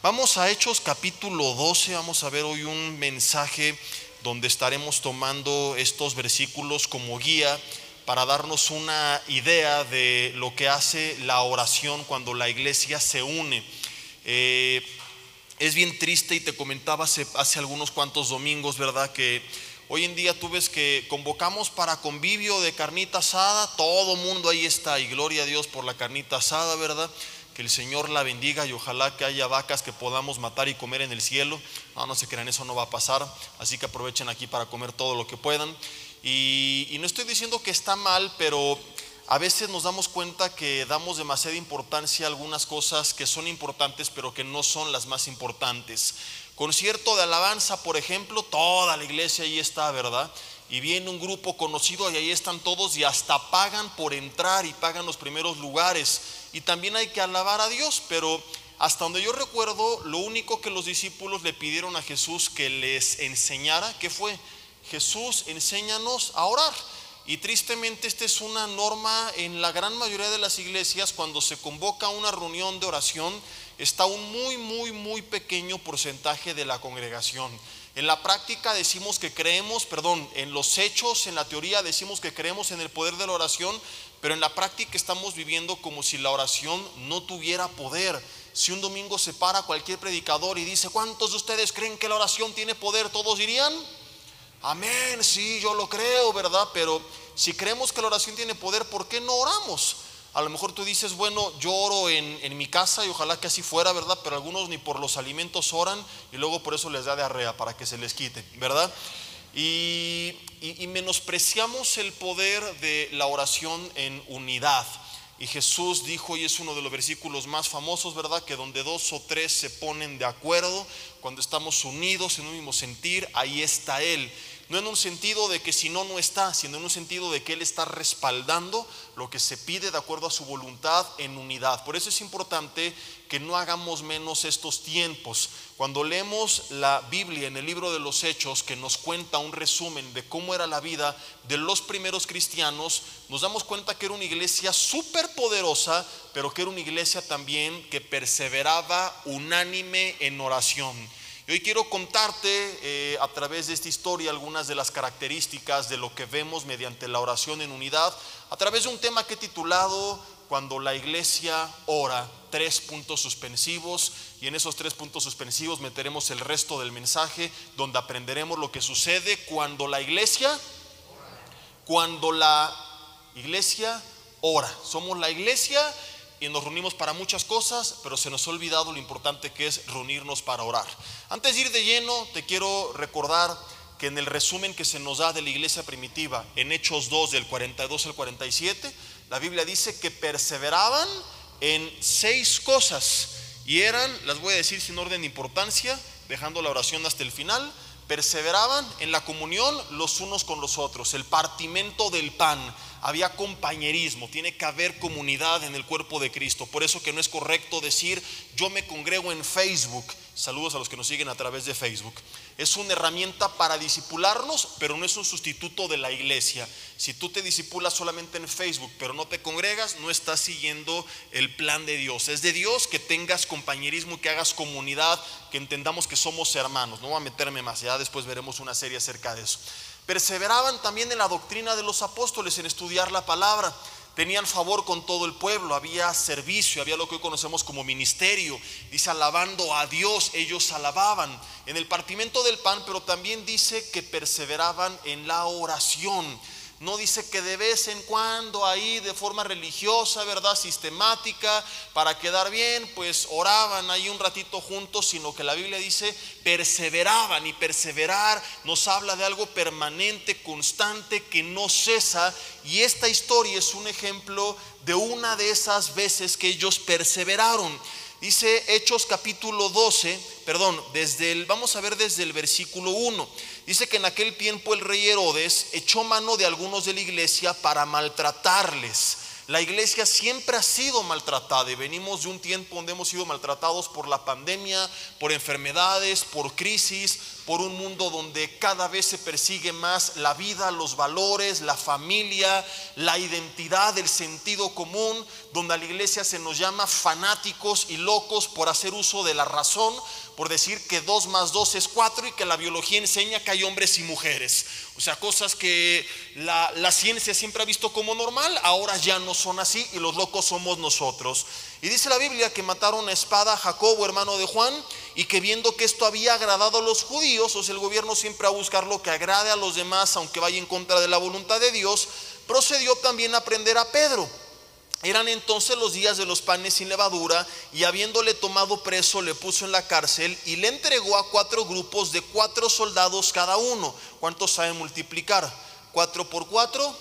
Vamos a Hechos capítulo 12, vamos a ver hoy un mensaje donde estaremos tomando estos versículos como guía para darnos una idea de lo que hace la oración cuando la iglesia se une. Eh, es bien triste y te comentaba hace, hace algunos cuantos domingos, ¿verdad? Que hoy en día tú ves que convocamos para convivio de carnita asada, todo mundo ahí está y gloria a Dios por la carnita asada, ¿verdad? Que el Señor la bendiga y ojalá que haya vacas que podamos matar y comer en el cielo. No, no se crean, eso no va a pasar. Así que aprovechen aquí para comer todo lo que puedan. Y, y no estoy diciendo que está mal, pero a veces nos damos cuenta que damos demasiada importancia a algunas cosas que son importantes, pero que no son las más importantes. Concierto de alabanza, por ejemplo, toda la iglesia ahí está, ¿verdad? Y viene un grupo conocido y ahí están todos y hasta pagan por entrar y pagan los primeros lugares. Y también hay que alabar a Dios, pero hasta donde yo recuerdo, lo único que los discípulos le pidieron a Jesús que les enseñara, ¿qué fue? Jesús, enséñanos a orar. Y tristemente esta es una norma en la gran mayoría de las iglesias cuando se convoca una reunión de oración, está un muy, muy, muy pequeño porcentaje de la congregación. En la práctica decimos que creemos, perdón, en los hechos, en la teoría decimos que creemos en el poder de la oración, pero en la práctica estamos viviendo como si la oración no tuviera poder. Si un domingo se para cualquier predicador y dice, ¿cuántos de ustedes creen que la oración tiene poder? Todos dirían, Amén, sí, yo lo creo, ¿verdad? Pero si creemos que la oración tiene poder, ¿por qué no oramos? A lo mejor tú dices, bueno, yo oro en, mi casa y ojalá que así fuera, ¿verdad? Pero algunos ni por los alimentos oran y luego por eso les da diarrea para que se les quite, ¿verdad? Y, y menospreciamos el poder de la oración en unidad. Y Jesús dijo, y es uno de los versículos más famosos, ¿verdad? Que donde dos o tres se ponen de acuerdo, cuando estamos unidos en un mismo sentir, ahí está Él no en un sentido de que si no, no está, sino en un sentido de que Él está respaldando lo que se pide de acuerdo a su voluntad en unidad. Por eso es importante que no hagamos menos estos tiempos. Cuando leemos la Biblia en el libro de los Hechos, que nos cuenta un resumen de cómo era la vida de los primeros cristianos, nos damos cuenta que era una iglesia súper poderosa, pero que era una iglesia también que perseveraba unánime en oración hoy quiero contarte eh, a través de esta historia algunas de las características de lo que vemos mediante la oración en unidad, a través de un tema que he titulado Cuando la iglesia ora, tres puntos suspensivos, y en esos tres puntos suspensivos meteremos el resto del mensaje, donde aprenderemos lo que sucede cuando la iglesia, cuando la iglesia ora. Somos la iglesia y nos reunimos para muchas cosas, pero se nos ha olvidado lo importante que es reunirnos para orar. Antes de ir de lleno, te quiero recordar que en el resumen que se nos da de la iglesia primitiva, en Hechos 2 del 42 al 47, la Biblia dice que perseveraban en seis cosas y eran, las voy a decir sin orden de importancia, dejando la oración hasta el final, perseveraban en la comunión los unos con los otros, el partimento del pan, había compañerismo, tiene que haber comunidad en el cuerpo de Cristo. Por eso que no es correcto decir yo me congrego en Facebook. Saludos a los que nos siguen a través de Facebook. Es una herramienta para disipularnos, pero no es un sustituto de la iglesia. Si tú te disipulas solamente en Facebook, pero no te congregas, no estás siguiendo el plan de Dios. Es de Dios que tengas compañerismo, que hagas comunidad, que entendamos que somos hermanos. No voy a meterme más, ya después veremos una serie acerca de eso. Perseveraban también en la doctrina de los apóstoles, en estudiar la palabra. Tenían favor con todo el pueblo, había servicio, había lo que hoy conocemos como ministerio. Dice, alabando a Dios, ellos alababan en el partimiento del pan, pero también dice que perseveraban en la oración no dice que de vez en cuando ahí de forma religiosa, ¿verdad? Sistemática, para quedar bien, pues oraban ahí un ratito juntos, sino que la Biblia dice perseveraban y perseverar nos habla de algo permanente, constante, que no cesa. Y esta historia es un ejemplo de una de esas veces que ellos perseveraron. Dice Hechos capítulo 12, perdón, desde el, vamos a ver desde el versículo 1. Dice que en aquel tiempo el rey Herodes echó mano de algunos de la iglesia para maltratarles. La iglesia siempre ha sido maltratada y venimos de un tiempo donde hemos sido maltratados por la pandemia, por enfermedades, por crisis, por un mundo donde cada vez se persigue más la vida, los valores, la familia, la identidad, el sentido común, donde a la iglesia se nos llama fanáticos y locos por hacer uso de la razón, por decir que dos más dos es cuatro y que la biología enseña que hay hombres y mujeres. O sea, cosas que la, la, ciencia siempre ha visto como normal, ahora ya no son así y los locos somos nosotros. Y dice la Biblia que mataron a espada a Jacobo, hermano de Juan, y que viendo que esto había agradado a los judíos, o sea, el gobierno siempre a buscar lo que agrade a los demás, aunque vaya en contra de la voluntad de Dios, procedió también a prender a Pedro. Eran entonces los días de los panes sin levadura y habiéndole tomado preso le puso en la cárcel y le entregó a cuatro grupos de cuatro soldados cada uno. ¿Cuántos saben multiplicar? Cuatro por cuatro.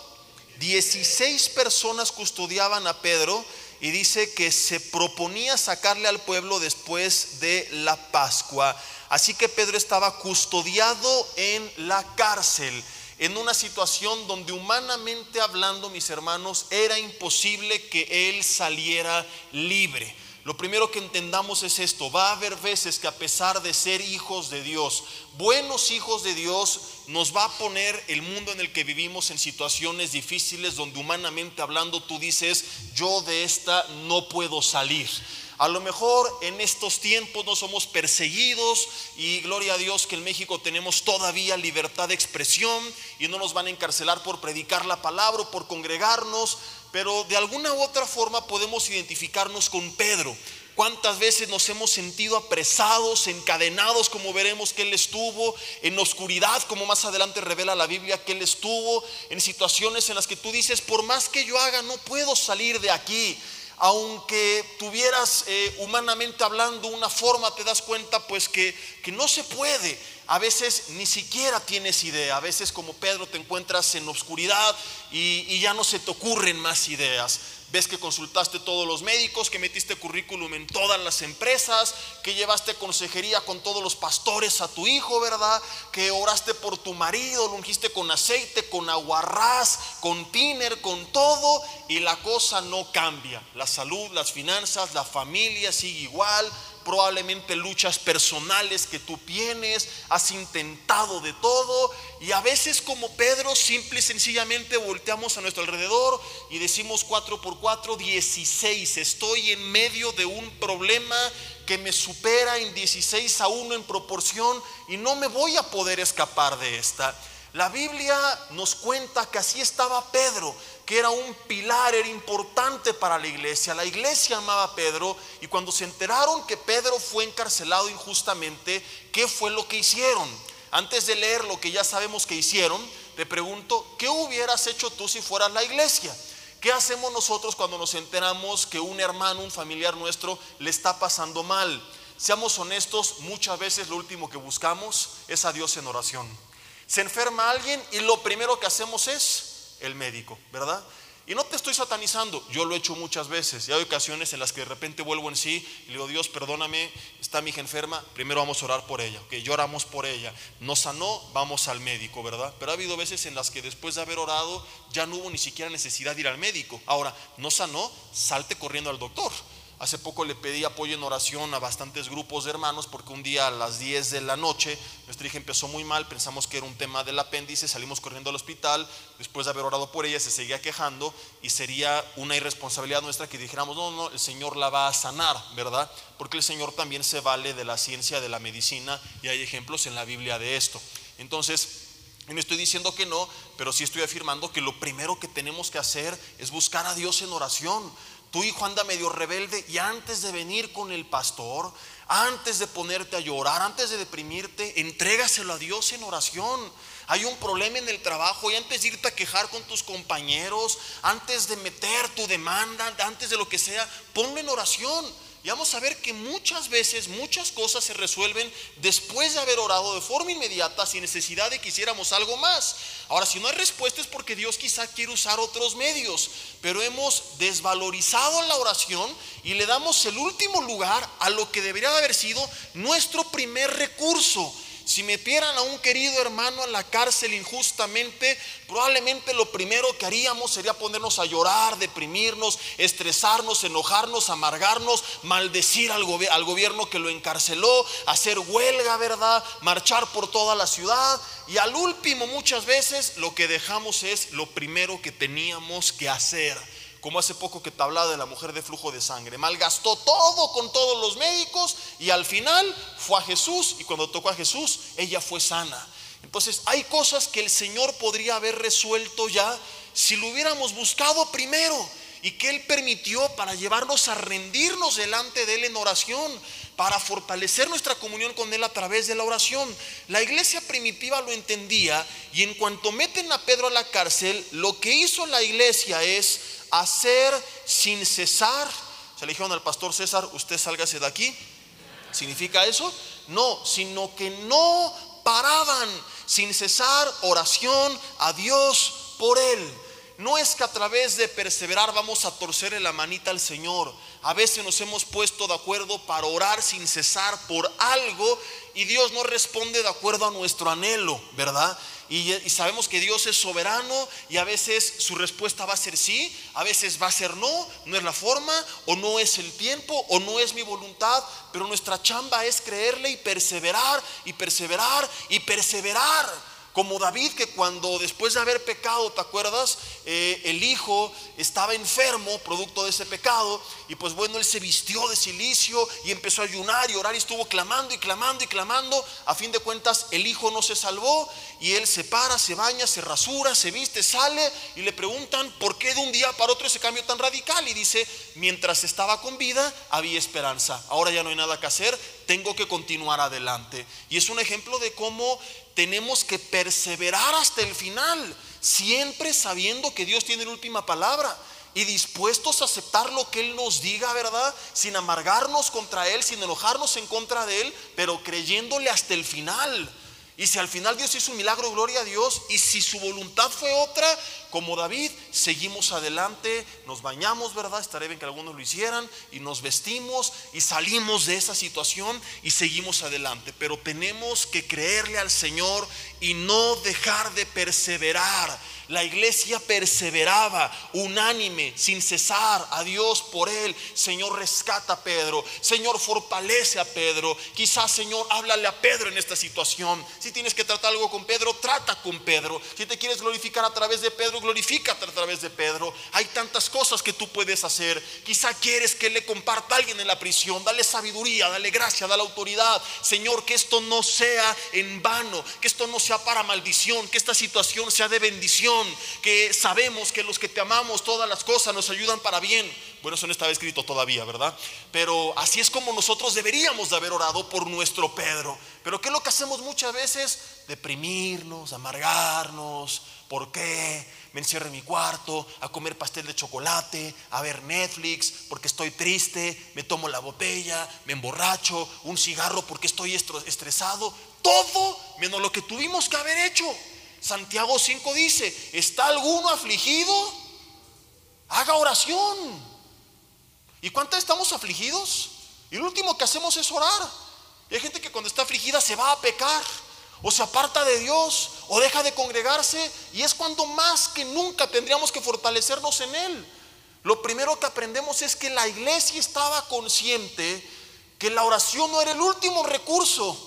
Dieciséis personas custodiaban a Pedro y dice que se proponía sacarle al pueblo después de la Pascua. Así que Pedro estaba custodiado en la cárcel en una situación donde humanamente hablando, mis hermanos, era imposible que él saliera libre. Lo primero que entendamos es esto, va a haber veces que a pesar de ser hijos de Dios, buenos hijos de Dios, nos va a poner el mundo en el que vivimos en situaciones difíciles donde humanamente hablando tú dices, yo de esta no puedo salir. A lo mejor en estos tiempos no somos perseguidos y gloria a Dios que en México tenemos todavía libertad de expresión y no nos van a encarcelar por predicar la palabra o por congregarnos, pero de alguna u otra forma podemos identificarnos con Pedro. ¿Cuántas veces nos hemos sentido apresados, encadenados, como veremos que Él estuvo, en oscuridad, como más adelante revela la Biblia que Él estuvo, en situaciones en las que tú dices, por más que yo haga, no puedo salir de aquí aunque tuvieras eh, humanamente hablando una forma, te das cuenta pues que, que no se puede. A veces ni siquiera tienes idea. A veces como Pedro te encuentras en oscuridad y, y ya no se te ocurren más ideas ves que consultaste todos los médicos, que metiste currículum en todas las empresas, que llevaste consejería con todos los pastores a tu hijo, ¿verdad? Que oraste por tu marido, lo ungiste con aceite, con aguarrás, con tiner, con todo, y la cosa no cambia. La salud, las finanzas, la familia sigue igual, probablemente luchas personales que tú tienes, has intentado de todo y a veces como Pedro simple y sencillamente volteamos a nuestro alrededor y decimos 4 por 4, 16, estoy en medio de un problema que me supera en 16 a 1 en proporción y no me voy a poder escapar de esta. La Biblia nos cuenta que así estaba Pedro, que era un pilar, era importante para la iglesia. La iglesia amaba a Pedro y cuando se enteraron que Pedro fue encarcelado injustamente, ¿qué fue lo que hicieron? Antes de leer lo que ya sabemos que hicieron, te pregunto, ¿qué hubieras hecho tú si fueras la iglesia? ¿Qué hacemos nosotros cuando nos enteramos que un hermano, un familiar nuestro, le está pasando mal? Seamos honestos, muchas veces lo último que buscamos es a Dios en oración. Se enferma alguien y lo primero que hacemos es el médico, ¿verdad? Y no te estoy satanizando, yo lo he hecho muchas veces y hay ocasiones en las que de repente vuelvo en sí y le digo, Dios, perdóname, está mi hija enferma, primero vamos a orar por ella, que lloramos por ella, no sanó, vamos al médico, ¿verdad? Pero ha habido veces en las que después de haber orado ya no hubo ni siquiera necesidad de ir al médico. Ahora, no sanó, salte corriendo al doctor. Hace poco le pedí apoyo en oración a bastantes grupos de hermanos porque un día a las 10 de la noche nuestra hija empezó muy mal, pensamos que era un tema del apéndice, salimos corriendo al hospital, después de haber orado por ella se seguía quejando y sería una irresponsabilidad nuestra que dijéramos, no, no, el Señor la va a sanar, ¿verdad? Porque el Señor también se vale de la ciencia, de la medicina y hay ejemplos en la Biblia de esto. Entonces, no estoy diciendo que no, pero sí estoy afirmando que lo primero que tenemos que hacer es buscar a Dios en oración tu hijo anda medio rebelde y antes de venir con el pastor, antes de ponerte a llorar, antes de deprimirte, entrégaselo a Dios en oración. Hay un problema en el trabajo y antes de irte a quejar con tus compañeros, antes de meter tu demanda, antes de lo que sea, ponlo en oración. Y vamos a ver que muchas veces muchas cosas se resuelven después de haber orado de forma inmediata sin necesidad de que hiciéramos algo más. Ahora, si no hay respuesta es porque Dios quizá quiere usar otros medios, pero hemos desvalorizado la oración y le damos el último lugar a lo que debería haber sido nuestro primer recurso. Si metieran a un querido hermano a la cárcel injustamente, probablemente lo primero que haríamos sería ponernos a llorar, deprimirnos, estresarnos, enojarnos, amargarnos, maldecir al, al gobierno que lo encarceló, hacer huelga, ¿verdad? Marchar por toda la ciudad. Y al último muchas veces lo que dejamos es lo primero que teníamos que hacer como hace poco que te hablaba de la mujer de flujo de sangre. Malgastó todo con todos los médicos y al final fue a Jesús y cuando tocó a Jesús, ella fue sana. Entonces hay cosas que el Señor podría haber resuelto ya si lo hubiéramos buscado primero y que Él permitió para llevarnos a rendirnos delante de Él en oración, para fortalecer nuestra comunión con Él a través de la oración. La iglesia primitiva lo entendía y en cuanto meten a Pedro a la cárcel, lo que hizo la iglesia es hacer sin cesar. Se le dijeron al pastor César, usted sálgase de aquí. ¿Significa eso? No, sino que no paraban sin cesar oración a Dios por él. No es que a través de perseverar vamos a torcerle la manita al Señor. A veces nos hemos puesto de acuerdo para orar sin cesar por algo y Dios no responde de acuerdo a nuestro anhelo, ¿verdad? Y, sabemos que Dios es soberano y a veces su respuesta va a ser sí, a veces va a ser no, no es la forma o no es el tiempo o no es mi voluntad, pero nuestra chamba es creerle y perseverar y perseverar y perseverar. Como David que cuando después de haber pecado, ¿te acuerdas? Eh, el hijo estaba enfermo producto de ese pecado y pues bueno, él se vistió de silicio y empezó a ayunar y orar y estuvo clamando y clamando y clamando. A fin de cuentas, el hijo no se salvó y él se para, se baña, se rasura, se viste, sale y le preguntan por qué de un día para otro ese cambio tan radical y dice, mientras estaba con vida había esperanza, ahora ya no hay nada que hacer, tengo que continuar adelante. Y es un ejemplo de cómo tenemos que perseverar hasta el final, siempre sabiendo que Dios tiene la última palabra y dispuestos a aceptar lo que Él nos diga, ¿verdad? Sin amargarnos contra Él, sin enojarnos en contra de Él, pero creyéndole hasta el final. Y si al final Dios hizo un milagro, gloria a Dios. Y si su voluntad fue otra, como David, seguimos adelante, nos bañamos, ¿verdad? Estaré bien que algunos lo hicieran. Y nos vestimos y salimos de esa situación y seguimos adelante. Pero tenemos que creerle al Señor y no dejar de perseverar la iglesia perseveraba unánime, sin cesar a Dios por él. Señor, rescata a Pedro. Señor, fortalece a Pedro. Quizás, Señor, háblale a Pedro en esta situación. Si tienes que tratar algo con Pedro, trata con Pedro. Si te quieres glorificar a través de Pedro, glorifícate a través de Pedro. Hay tantas cosas que tú puedes hacer. Quizá quieres que le comparta a alguien en la prisión. Dale sabiduría, dale gracia, dale autoridad. Señor, que esto no sea en vano, que esto no sea para maldición, que esta situación sea de bendición que sabemos que los que te amamos todas las cosas nos ayudan para bien. Bueno, eso no estaba escrito todavía, ¿verdad? Pero así es como nosotros deberíamos de haber orado por nuestro Pedro. Pero ¿qué es lo que hacemos muchas veces? Deprimirnos, amargarnos. ¿Por qué? Me encierro en mi cuarto a comer pastel de chocolate, a ver Netflix porque estoy triste, me tomo la botella, me emborracho, un cigarro porque estoy estresado. Todo menos lo que tuvimos que haber hecho. Santiago 5 dice, ¿está alguno afligido? Haga oración. ¿Y cuántas estamos afligidos? Y lo último que hacemos es orar. Y hay gente que cuando está afligida se va a pecar, o se aparta de Dios, o deja de congregarse, y es cuando más que nunca tendríamos que fortalecernos en Él. Lo primero que aprendemos es que la iglesia estaba consciente que la oración no era el último recurso,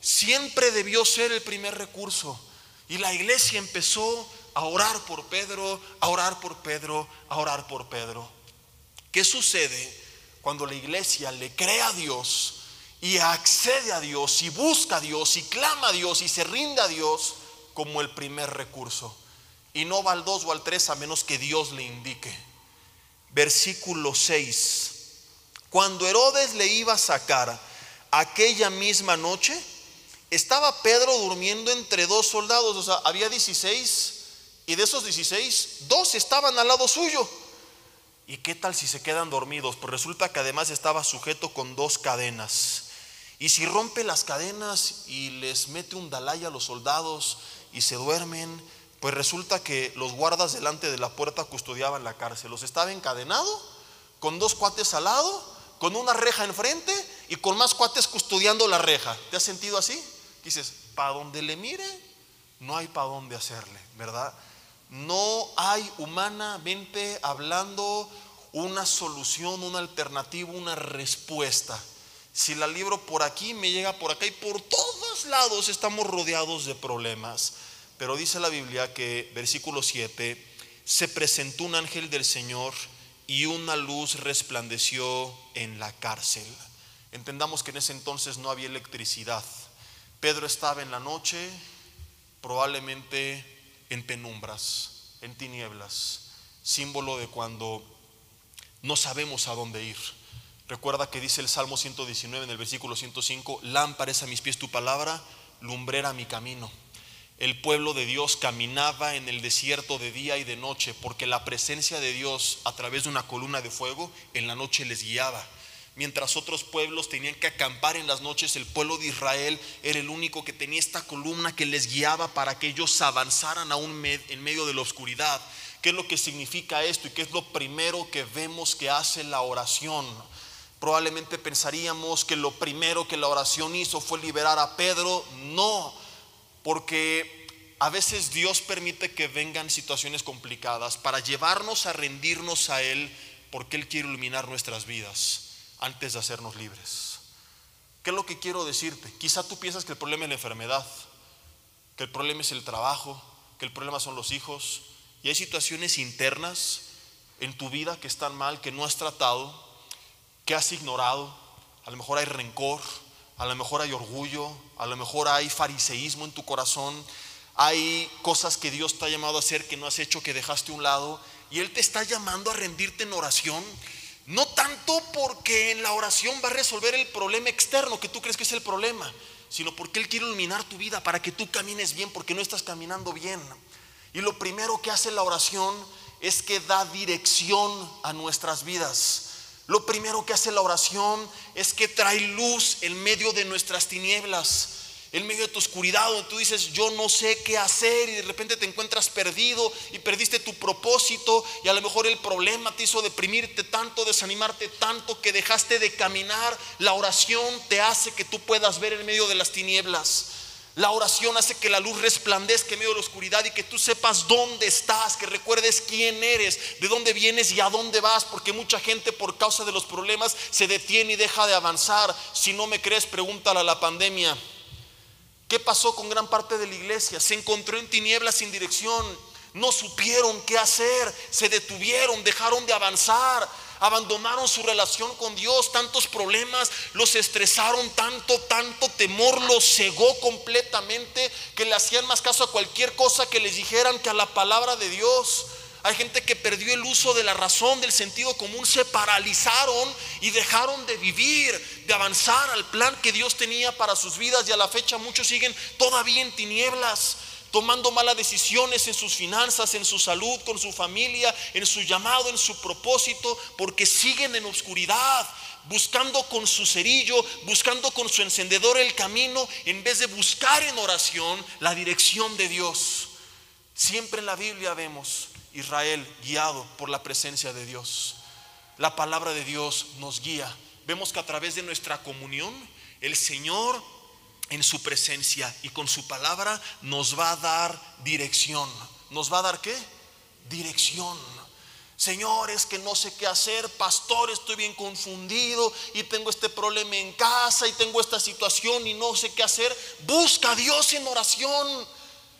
siempre debió ser el primer recurso. Y la iglesia empezó a orar por Pedro, a orar por Pedro, a orar por Pedro. ¿Qué sucede cuando la iglesia le cree a Dios y accede a Dios y busca a Dios y clama a Dios y se rinde a Dios como el primer recurso? Y no va al 2 o al 3 a menos que Dios le indique. Versículo 6. Cuando Herodes le iba a sacar aquella misma noche, estaba Pedro durmiendo entre dos soldados, o sea, había 16 y de esos 16, dos estaban al lado suyo. ¿Y qué tal si se quedan dormidos? Pues resulta que además estaba sujeto con dos cadenas. Y si rompe las cadenas y les mete un dalay a los soldados y se duermen, pues resulta que los guardas delante de la puerta custodiaban la cárcel. Los estaba encadenado, con dos cuates al lado, con una reja enfrente y con más cuates custodiando la reja. ¿Te has sentido así? Dices, para donde le mire, no hay para dónde hacerle, ¿verdad? No hay humanamente hablando una solución, una alternativa, una respuesta. Si la libro por aquí, me llega por acá y por todos lados estamos rodeados de problemas. Pero dice la Biblia que, versículo 7, se presentó un ángel del Señor y una luz resplandeció en la cárcel. Entendamos que en ese entonces no había electricidad. Pedro estaba en la noche, probablemente en penumbras, en tinieblas, símbolo de cuando no sabemos a dónde ir. Recuerda que dice el Salmo 119 en el versículo 105, lámpara es a mis pies tu palabra, lumbrera mi camino. El pueblo de Dios caminaba en el desierto de día y de noche porque la presencia de Dios a través de una columna de fuego en la noche les guiaba. Mientras otros pueblos tenían que acampar en las noches, el pueblo de Israel era el único que tenía esta columna que les guiaba para que ellos avanzaran aún en medio de la oscuridad. ¿Qué es lo que significa esto y qué es lo primero que vemos que hace la oración? Probablemente pensaríamos que lo primero que la oración hizo fue liberar a Pedro. No, porque a veces Dios permite que vengan situaciones complicadas para llevarnos a rendirnos a Él porque Él quiere iluminar nuestras vidas antes de hacernos libres. ¿Qué es lo que quiero decirte? Quizá tú piensas que el problema es la enfermedad, que el problema es el trabajo, que el problema son los hijos, y hay situaciones internas en tu vida que están mal, que no has tratado, que has ignorado. A lo mejor hay rencor, a lo mejor hay orgullo, a lo mejor hay fariseísmo en tu corazón, hay cosas que Dios te ha llamado a hacer que no has hecho, que dejaste a un lado, y Él te está llamando a rendirte en oración. No tanto porque en la oración va a resolver el problema externo que tú crees que es el problema, sino porque Él quiere iluminar tu vida para que tú camines bien, porque no estás caminando bien. Y lo primero que hace la oración es que da dirección a nuestras vidas. Lo primero que hace la oración es que trae luz en medio de nuestras tinieblas, en medio de tu oscuridad, donde tú dices, yo no sé qué hacer y de repente te encuentras perdido y perdiste tu propósito y a lo mejor el problema te hizo deprimirte tanto, desanimarte tanto que dejaste de caminar. La oración te hace que tú puedas ver en medio de las tinieblas. La oración hace que la luz resplandezca en medio de la oscuridad y que tú sepas dónde estás, que recuerdes quién eres, de dónde vienes y a dónde vas, porque mucha gente por causa de los problemas se detiene y deja de avanzar. Si no me crees, pregúntale a la pandemia. ¿Qué pasó con gran parte de la iglesia? Se encontró en tinieblas sin dirección, no supieron qué hacer, se detuvieron, dejaron de avanzar. Abandonaron su relación con Dios, tantos problemas. Los estresaron tanto, tanto temor. Los cegó completamente que le hacían más caso a cualquier cosa que les dijeran que a la palabra de Dios. Hay gente que perdió el uso de la razón, del sentido común, se paralizaron y dejaron de vivir, de avanzar al plan que Dios tenía para sus vidas y a la fecha muchos siguen todavía en tinieblas tomando malas decisiones en sus finanzas, en su salud, con su familia, en su llamado, en su propósito, porque siguen en oscuridad, buscando con su cerillo, buscando con su encendedor el camino, en vez de buscar en oración la dirección de Dios. Siempre en la Biblia vemos Israel guiado por la presencia de Dios. La palabra de Dios nos guía. Vemos que a través de nuestra comunión, el Señor en su presencia y con su palabra nos va a dar dirección. ¿Nos va a dar qué? Dirección. Señores, que no sé qué hacer, pastor, estoy bien confundido y tengo este problema en casa y tengo esta situación y no sé qué hacer. Busca a Dios en oración.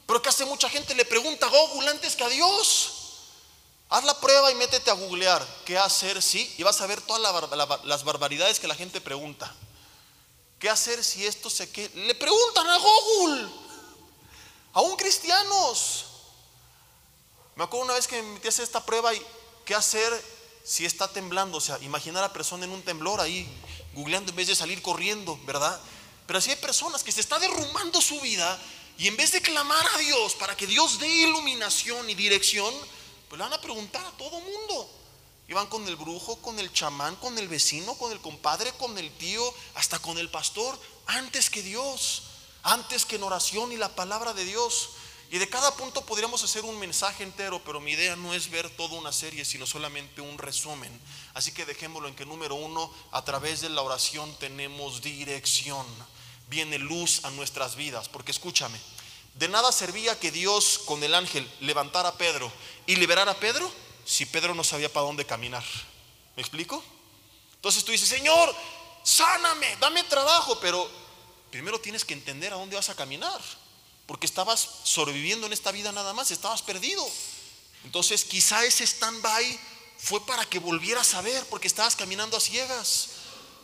Pero que hace mucha gente le pregunta a Google antes que a Dios. Haz la prueba y métete a googlear qué hacer, sí, y vas a ver todas las barbaridades que la gente pregunta. ¿Qué hacer si esto se que Le preguntan a Google, aún cristianos. Me acuerdo una vez que me metí a hacer esta prueba y qué hacer si está temblando. O sea, imaginar a la persona en un temblor ahí, googleando en vez de salir corriendo, ¿verdad? Pero así hay personas que se está derrumbando su vida y en vez de clamar a Dios para que Dios dé iluminación y dirección, pues le van a preguntar a todo mundo. Iban con el brujo, con el chamán, con el vecino, con el compadre, con el tío, hasta con el pastor, antes que Dios, antes que en oración y la palabra de Dios. Y de cada punto podríamos hacer un mensaje entero, pero mi idea no es ver toda una serie, sino solamente un resumen. Así que dejémoslo en que número uno, a través de la oración tenemos dirección. viene luz a nuestras vidas. Porque escúchame, de nada servía que Dios con el ángel levantara a Pedro y liberara a Pedro si Pedro no sabía para dónde caminar. ¿Me explico? Entonces tú dices, Señor, sáname, dame trabajo, pero primero tienes que entender a dónde vas a caminar, porque estabas sobreviviendo en esta vida nada más, estabas perdido. Entonces quizá ese stand-by fue para que volvieras a ver, porque estabas caminando a ciegas.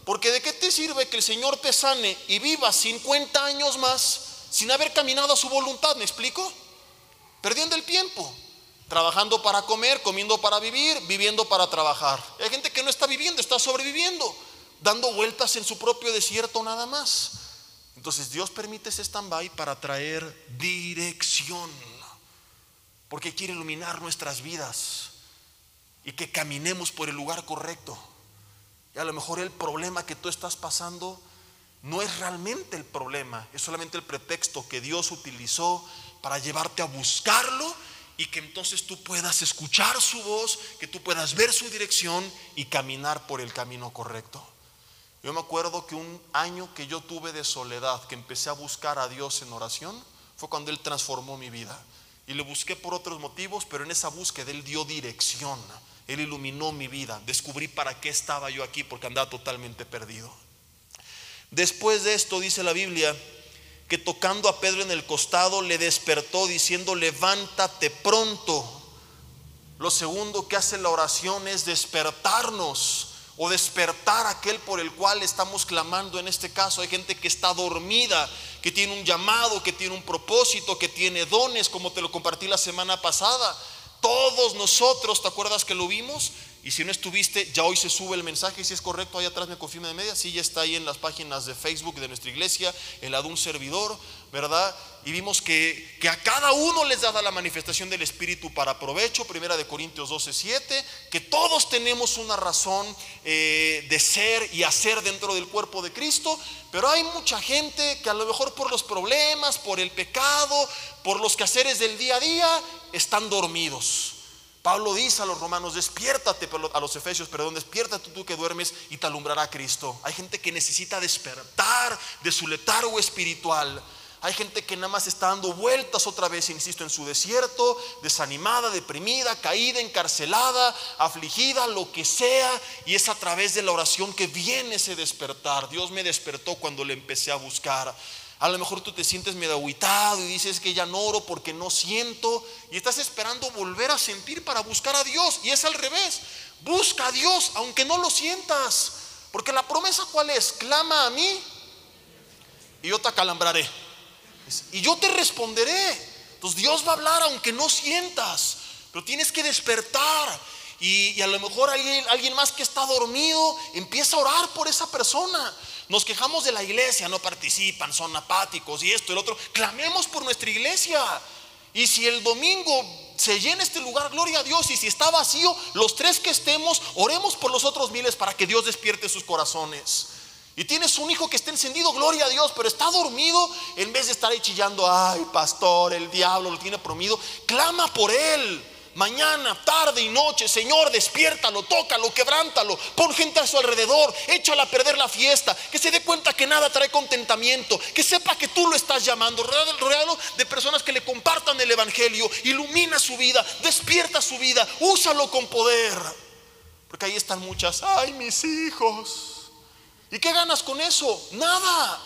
Porque de qué te sirve que el Señor te sane y vivas 50 años más sin haber caminado a su voluntad, ¿me explico? Perdiendo el tiempo, trabajando para comer, comiendo para vivir, viviendo para trabajar. Hay gente que no está viviendo, está sobreviviendo, dando vueltas en su propio desierto nada más. Entonces Dios permite ese stand-by para traer dirección, porque quiere iluminar nuestras vidas y que caminemos por el lugar correcto. Y a lo mejor el problema que tú estás pasando no es realmente el problema, es solamente el pretexto que Dios utilizó para llevarte a buscarlo y que entonces tú puedas escuchar su voz, que tú puedas ver su dirección y caminar por el camino correcto. Yo me acuerdo que un año que yo tuve de soledad, que empecé a buscar a Dios en oración, fue cuando Él transformó mi vida. Y le busqué por otros motivos, pero en esa búsqueda Él dio dirección. Él iluminó mi vida. Descubrí para qué estaba yo aquí, porque andaba totalmente perdido. Después de esto dice la Biblia que tocando a Pedro en el costado le despertó diciendo, levántate pronto. Lo segundo que hace la oración es despertarnos o despertar aquel por el cual estamos clamando en este caso. Hay gente que está dormida, que tiene un llamado, que tiene un propósito, que tiene dones, como te lo compartí la semana pasada. Todos nosotros, ¿te acuerdas que lo vimos? Y si no estuviste, ya hoy se sube el mensaje, si es correcto, ahí atrás me confirma de media, sí, ya está ahí en las páginas de Facebook de nuestra iglesia, en la de un servidor, ¿verdad? Y vimos que, que a cada uno les daba la manifestación del Espíritu para provecho, primera de Corintios 12, 7, que todos tenemos una razón eh, de ser y hacer dentro del cuerpo de Cristo, pero hay mucha gente que a lo mejor por los problemas, por el pecado, por los quehaceres del día a día, están dormidos. Pablo dice a los romanos, despiértate, a los efesios, perdón, despiértate tú que duermes y te alumbrará Cristo. Hay gente que necesita despertar de su letargo espiritual. Hay gente que nada más está dando vueltas otra vez, insisto, en su desierto, desanimada, deprimida, caída, encarcelada, afligida, lo que sea. Y es a través de la oración que viene ese despertar. Dios me despertó cuando le empecé a buscar. A lo mejor tú te sientes medio aguitado y dices que ya no oro porque no siento y estás esperando volver a sentir para buscar a Dios. Y es al revés. Busca a Dios aunque no lo sientas. Porque la promesa cuál es? Clama a mí y yo te acalambraré. Y yo te responderé. Entonces Dios va a hablar aunque no sientas. Pero tienes que despertar. Y, a lo mejor alguien, alguien más que está dormido empieza a orar por esa persona. Nos quejamos de la iglesia, no participan, son apáticos y esto y el otro. Clamemos por nuestra iglesia. Y si el domingo se llena este lugar, gloria a Dios. Y si está vacío, los tres que estemos, oremos por los otros miles para que Dios despierte sus corazones. Y tienes un hijo que está encendido, gloria a Dios, pero está dormido, en vez de estar ahí chillando, ay, pastor, el diablo lo tiene promido, clama por él mañana, tarde y noche. Señor, despiértalo, tócalo, quebrántalo, pon gente a su alrededor, échala a perder la fiesta, que se dé cuenta que nada trae contentamiento, que sepa que tú lo estás llamando, rodeado de personas que le compartan el Evangelio, ilumina su vida, despierta su vida, úsalo con poder. Porque ahí están muchas, ay, mis hijos. ¿Y qué ganas con eso? Nada.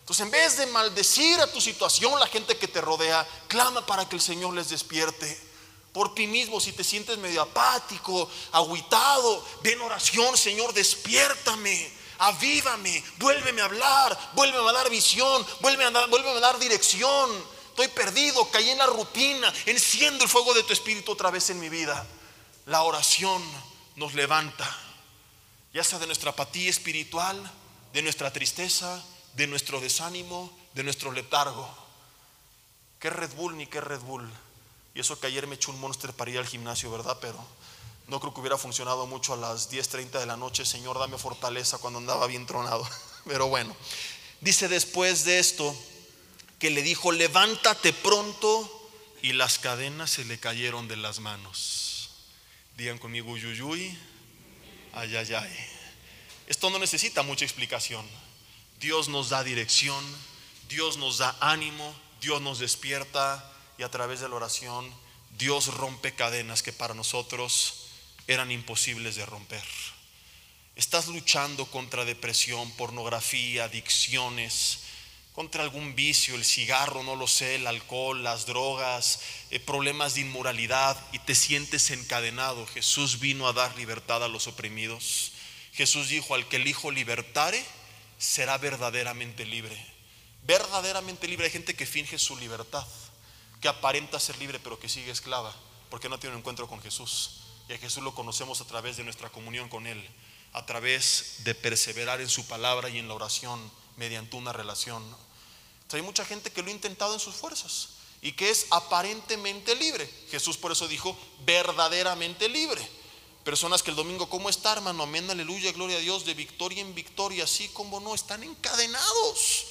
Entonces, en vez de maldecir a tu situación, la gente que te rodea, clama para que el Señor les despierte por ti mismo, si te sientes medio apático, aguitado, ven oración, Señor, despiértame, avívame, vuélveme a hablar, vuélveme a dar visión, vuélveme a dar, vuélveme a dar dirección. Estoy perdido, caí en la rutina, enciendo el fuego de tu espíritu otra vez en mi vida. La oración nos levanta, ya sea de nuestra apatía espiritual, de nuestra tristeza, de nuestro desánimo, de nuestro letargo. ¿Qué Red Bull ni qué Red Bull? Y eso que ayer me echó un monster para ir al gimnasio, ¿verdad? Pero no creo que hubiera funcionado mucho a las 10.30 de la noche. Señor, dame fortaleza cuando andaba bien tronado. Pero bueno, dice después de esto que le dijo, levántate pronto. Y las cadenas se le cayeron de las manos. Digan conmigo, uyuyuy, ay, ay, ay. Esto no necesita mucha explicación. Dios nos da dirección, Dios nos da ánimo, Dios nos despierta y a través de la oración Dios rompe cadenas que para nosotros eran imposibles de romper. Estás luchando contra depresión, pornografía, adicciones, contra algún vicio, el cigarro, no lo sé, el alcohol, las drogas, eh, problemas de inmoralidad y te sientes encadenado. Jesús vino a dar libertad a los oprimidos. Jesús dijo, al que el Hijo libertare, será verdaderamente libre. Verdaderamente libre. Hay gente que finge su libertad, que aparenta ser libre pero que sigue esclava, porque no tiene un encuentro con Jesús. Y a Jesús lo conocemos a través de nuestra comunión con Él, a través de perseverar en su palabra y en la oración mediante una relación hay mucha gente que lo ha intentado en sus fuerzas y que es aparentemente libre. Jesús por eso dijo, verdaderamente libre. Personas que el domingo, ¿cómo está, hermano? Amén, aleluya, gloria a Dios, de victoria en victoria, así como no, están encadenados.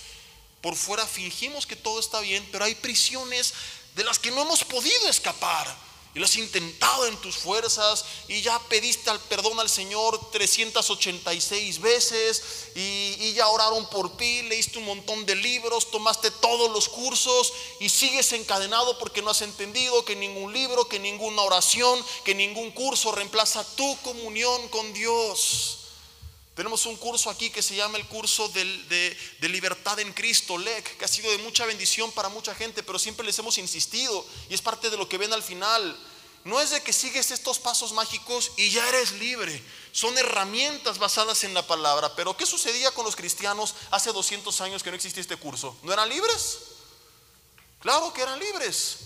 Por fuera fingimos que todo está bien, pero hay prisiones de las que no hemos podido escapar y lo has intentado en tus fuerzas y ya pediste al perdón al Señor 386 veces y, y, ya oraron por ti, leíste un montón de libros, tomaste todos los cursos y sigues encadenado porque no has entendido que ningún libro, que ninguna oración, que ningún curso reemplaza tu comunión con Dios. Tenemos un curso aquí que se llama el curso de, libertad en Cristo, LEC, que ha sido de mucha bendición para mucha gente, pero siempre les hemos insistido y es parte de lo que ven al final. No es de que sigues estos pasos mágicos y ya eres libre. Son herramientas basadas en la palabra. Pero ¿qué sucedía con los cristianos hace 200 años que no existía este curso? ¿No eran libres? Claro que eran libres.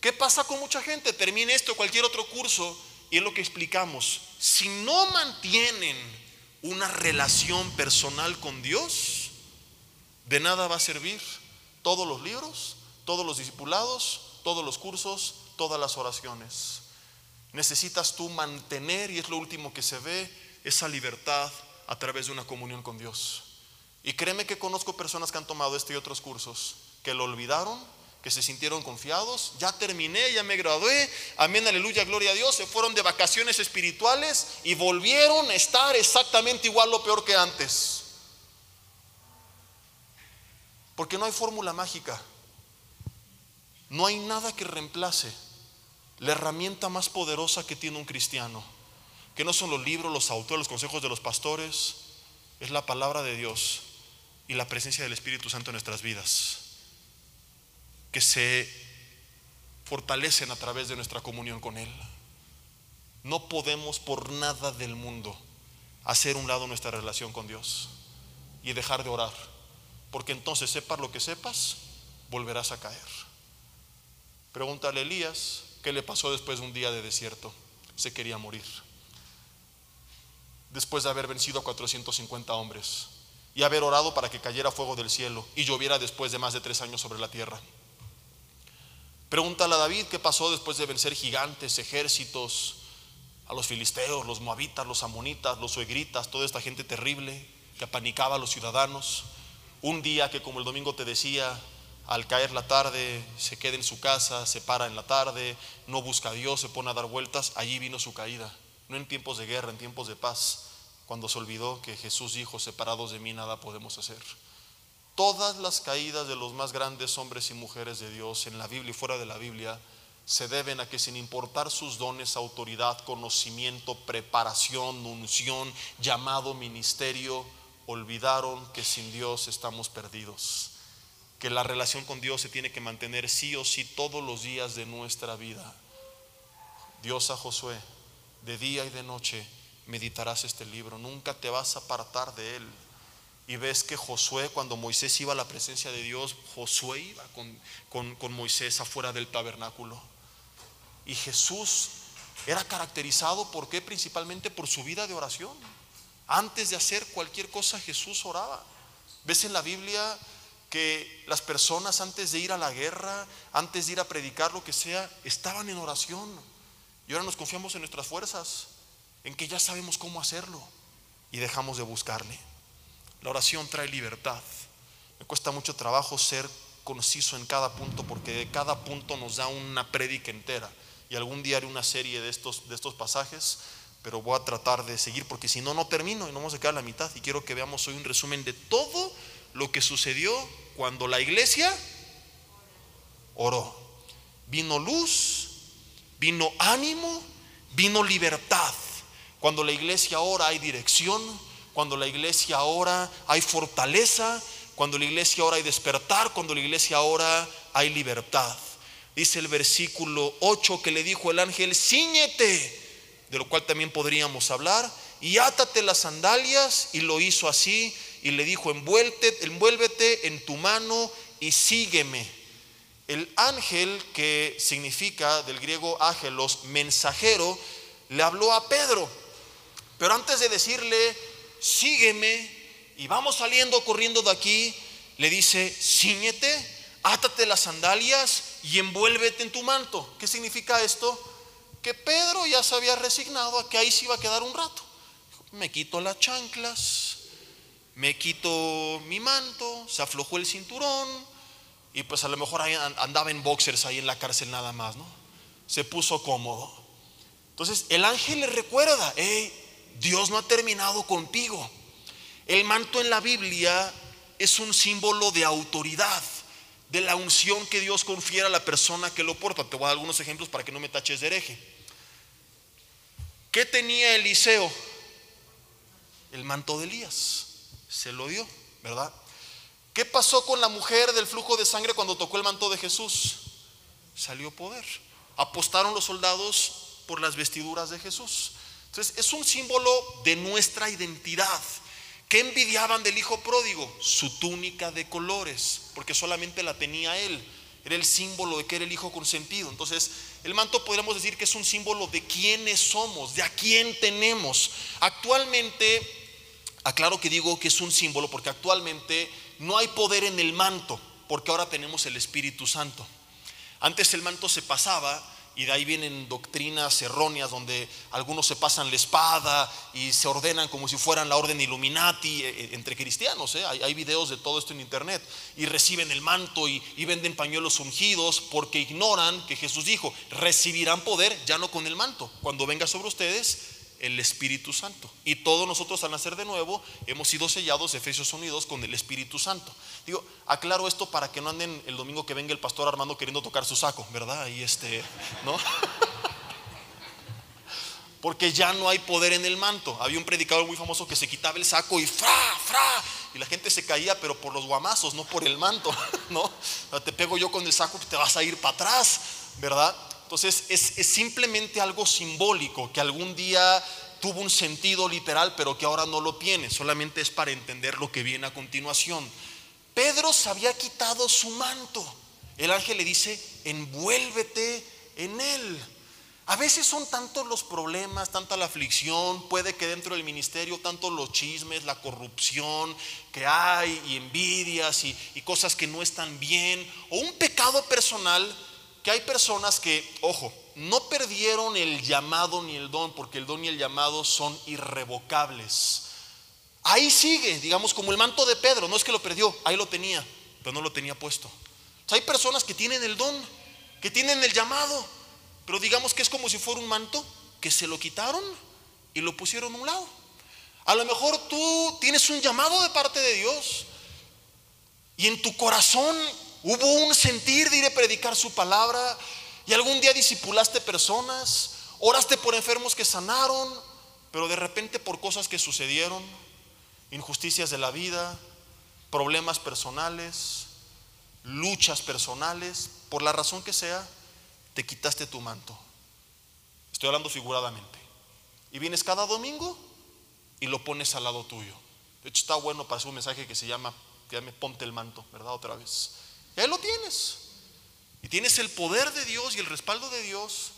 ¿Qué pasa con mucha gente? Termina esto o cualquier otro curso y es lo que explicamos. Si no mantienen una relación personal con Dios, de nada va a servir todos los libros, todos los discipulados, todos los cursos, todas las oraciones. Necesitas tú mantener, y es lo último que se ve, esa libertad a través de una comunión con Dios. Y créeme que conozco personas que han tomado este y otros cursos, que lo olvidaron que se sintieron confiados, ya terminé, ya me gradué, amén, aleluya, gloria a Dios, se fueron de vacaciones espirituales y volvieron a estar exactamente igual o peor que antes. Porque no hay fórmula mágica, no hay nada que reemplace la herramienta más poderosa que tiene un cristiano, que no son los libros, los autores, los consejos de los pastores, es la palabra de Dios y la presencia del Espíritu Santo en nuestras vidas que se fortalecen a través de nuestra comunión con Él. No podemos por nada del mundo hacer un lado nuestra relación con Dios y dejar de orar, porque entonces sepas lo que sepas, volverás a caer. Pregúntale a Elías qué le pasó después de un día de desierto. Se quería morir. Después de haber vencido a 450 hombres y haber orado para que cayera fuego del cielo y lloviera después de más de tres años sobre la tierra. Pregúntale a David qué pasó después de vencer gigantes, ejércitos, a los filisteos, los moabitas, los amonitas, los suegritas, toda esta gente terrible que apanicaba a los ciudadanos. Un día que, como el domingo te decía, al caer la tarde se queda en su casa, se para en la tarde, no busca a Dios, se pone a dar vueltas, allí vino su caída. No en tiempos de guerra, en tiempos de paz, cuando se olvidó que Jesús dijo, separados de mí nada podemos hacer. Todas las caídas de los más grandes hombres y mujeres de Dios en la Biblia y fuera de la Biblia se deben a que sin importar sus dones, autoridad, conocimiento, preparación, unción, llamado, ministerio, olvidaron que sin Dios estamos perdidos. Que la relación con Dios se tiene que mantener sí o sí todos los días de nuestra vida. Dios a Josué, de día y de noche meditarás este libro, nunca te vas a apartar de él y ves que Josué, cuando Moisés iba a la presencia de Dios, Josué iba con, con, Moisés afuera del tabernáculo. Y Jesús era caracterizado por qué? Principalmente por su vida de oración. Antes de hacer cualquier cosa, Jesús oraba. Ves en la Biblia que las personas antes de ir a la guerra, antes de ir a predicar lo que sea, estaban en oración. Y ahora nos confiamos en nuestras fuerzas, en que ya sabemos cómo hacerlo y dejamos de buscarle. La oración trae libertad. Me cuesta mucho trabajo ser conciso en cada punto porque de cada punto nos da una prédica entera. Y algún día haré una serie de estos, de estos pasajes, pero voy a tratar de seguir porque si no, no termino y no vamos a quedar a la mitad. Y quiero que veamos hoy un resumen de todo lo que sucedió cuando la iglesia oró. Vino luz, vino ánimo, vino libertad. Cuando la iglesia ora hay dirección, cuando la iglesia ora hay fortaleza, cuando la iglesia ora hay despertar, cuando la iglesia ora hay libertad. Dice el versículo 8 que le dijo el ángel, ciñete, de lo cual también podríamos hablar, y átate las sandalias, y lo hizo así, y le dijo, envuélvete en tu mano y sígueme. El ángel, que significa del griego ángelos, mensajero, le habló a Pedro. Pero antes de decirle, sígueme, y vamos saliendo corriendo de aquí, le dice, ciñete, átate las sandalias y envuélvete en tu manto. ¿Qué significa esto? Que Pedro ya se había resignado a que ahí se iba a quedar un rato. Me quito las chanclas, me quito mi manto, se aflojó el cinturón y pues a lo mejor andaba en boxers ahí en la cárcel nada más, ¿no? Se puso cómodo. Entonces el ángel le recuerda, hey, Dios no ha terminado contigo. El manto en la Biblia es un símbolo de autoridad, de la unción que Dios confiere a la persona que lo porta. Te voy a dar algunos ejemplos para que no me taches de hereje. ¿Qué tenía Eliseo? El manto de Elías se lo dio, ¿verdad? ¿Qué pasó con la mujer del flujo de sangre cuando tocó el manto de Jesús? Salió poder. Apostaron los soldados por las vestiduras de Jesús. Entonces es un símbolo de nuestra identidad. ¿Qué envidiaban del hijo pródigo? Su túnica de colores, porque solamente la tenía él. Era el símbolo de que era el hijo consentido. Entonces, el manto podríamos decir que es un símbolo de quiénes somos, de a quién tenemos. Actualmente Aclaro que digo que es un símbolo porque actualmente no hay poder en el manto, porque ahora tenemos el Espíritu Santo. Antes el manto se pasaba y de ahí vienen doctrinas erróneas donde algunos se pasan la espada y se ordenan como si fueran la orden Illuminati eh, eh, entre cristianos. ¿eh? Hay, videos de todo esto en internet y reciben el manto y venden pañuelos ungidos porque ignoran que Jesús dijo, recibirán poder ya no con el manto. Cuando venga sobre ustedes el Espíritu Santo. Y todos nosotros al nacer de nuevo hemos sido sellados, Efesios Unidos, con el Espíritu Santo. Digo, aclaro esto para que no anden el domingo que venga el pastor Armando queriendo tocar su saco, ¿verdad? Y este, ¿no? Porque ya no hay poder en el manto. Había un predicador muy famoso que se quitaba el saco y fra, fra, y la gente se caía, pero por los guamazos, no por el manto, ¿no? te pego yo con el saco te vas a ir para atrás, ¿verdad? Entonces es, simplemente algo simbólico que algún día tuvo un sentido literal, pero que ahora no lo tiene. Solamente es para entender lo que viene a continuación. Pedro se había quitado su manto. El ángel le dice, envuélvete en él. A veces son tantos los problemas, tanta la aflicción, puede que dentro del ministerio tantos los chismes, la corrupción que hay y envidias y, cosas que no están bien, o un pecado personal que hay personas que, ojo, no perdieron el llamado ni el don, porque el don y el llamado son irrevocables. Ahí sigue, digamos, como el manto de Pedro, no es que lo perdió, ahí lo tenía, pero no lo tenía puesto. hay personas que tienen el don, que tienen el llamado, pero digamos que es como si fuera un manto que se lo quitaron y lo pusieron a un lado. A lo mejor tú tienes un llamado de parte de Dios y en tu corazón Hubo un sentir de ir a predicar su palabra y algún día disipulaste personas, oraste por enfermos que sanaron, pero de repente por cosas que sucedieron, injusticias de la vida, problemas personales, luchas personales, por la razón que sea, te quitaste tu manto. Estoy hablando figuradamente. Y vienes cada domingo y lo pones al lado tuyo. De hecho, está bueno para hacer un mensaje que se llama, que ponte el manto, ¿verdad? Otra vez. Ya lo tienes. Y tienes el poder de Dios y el respaldo de Dios,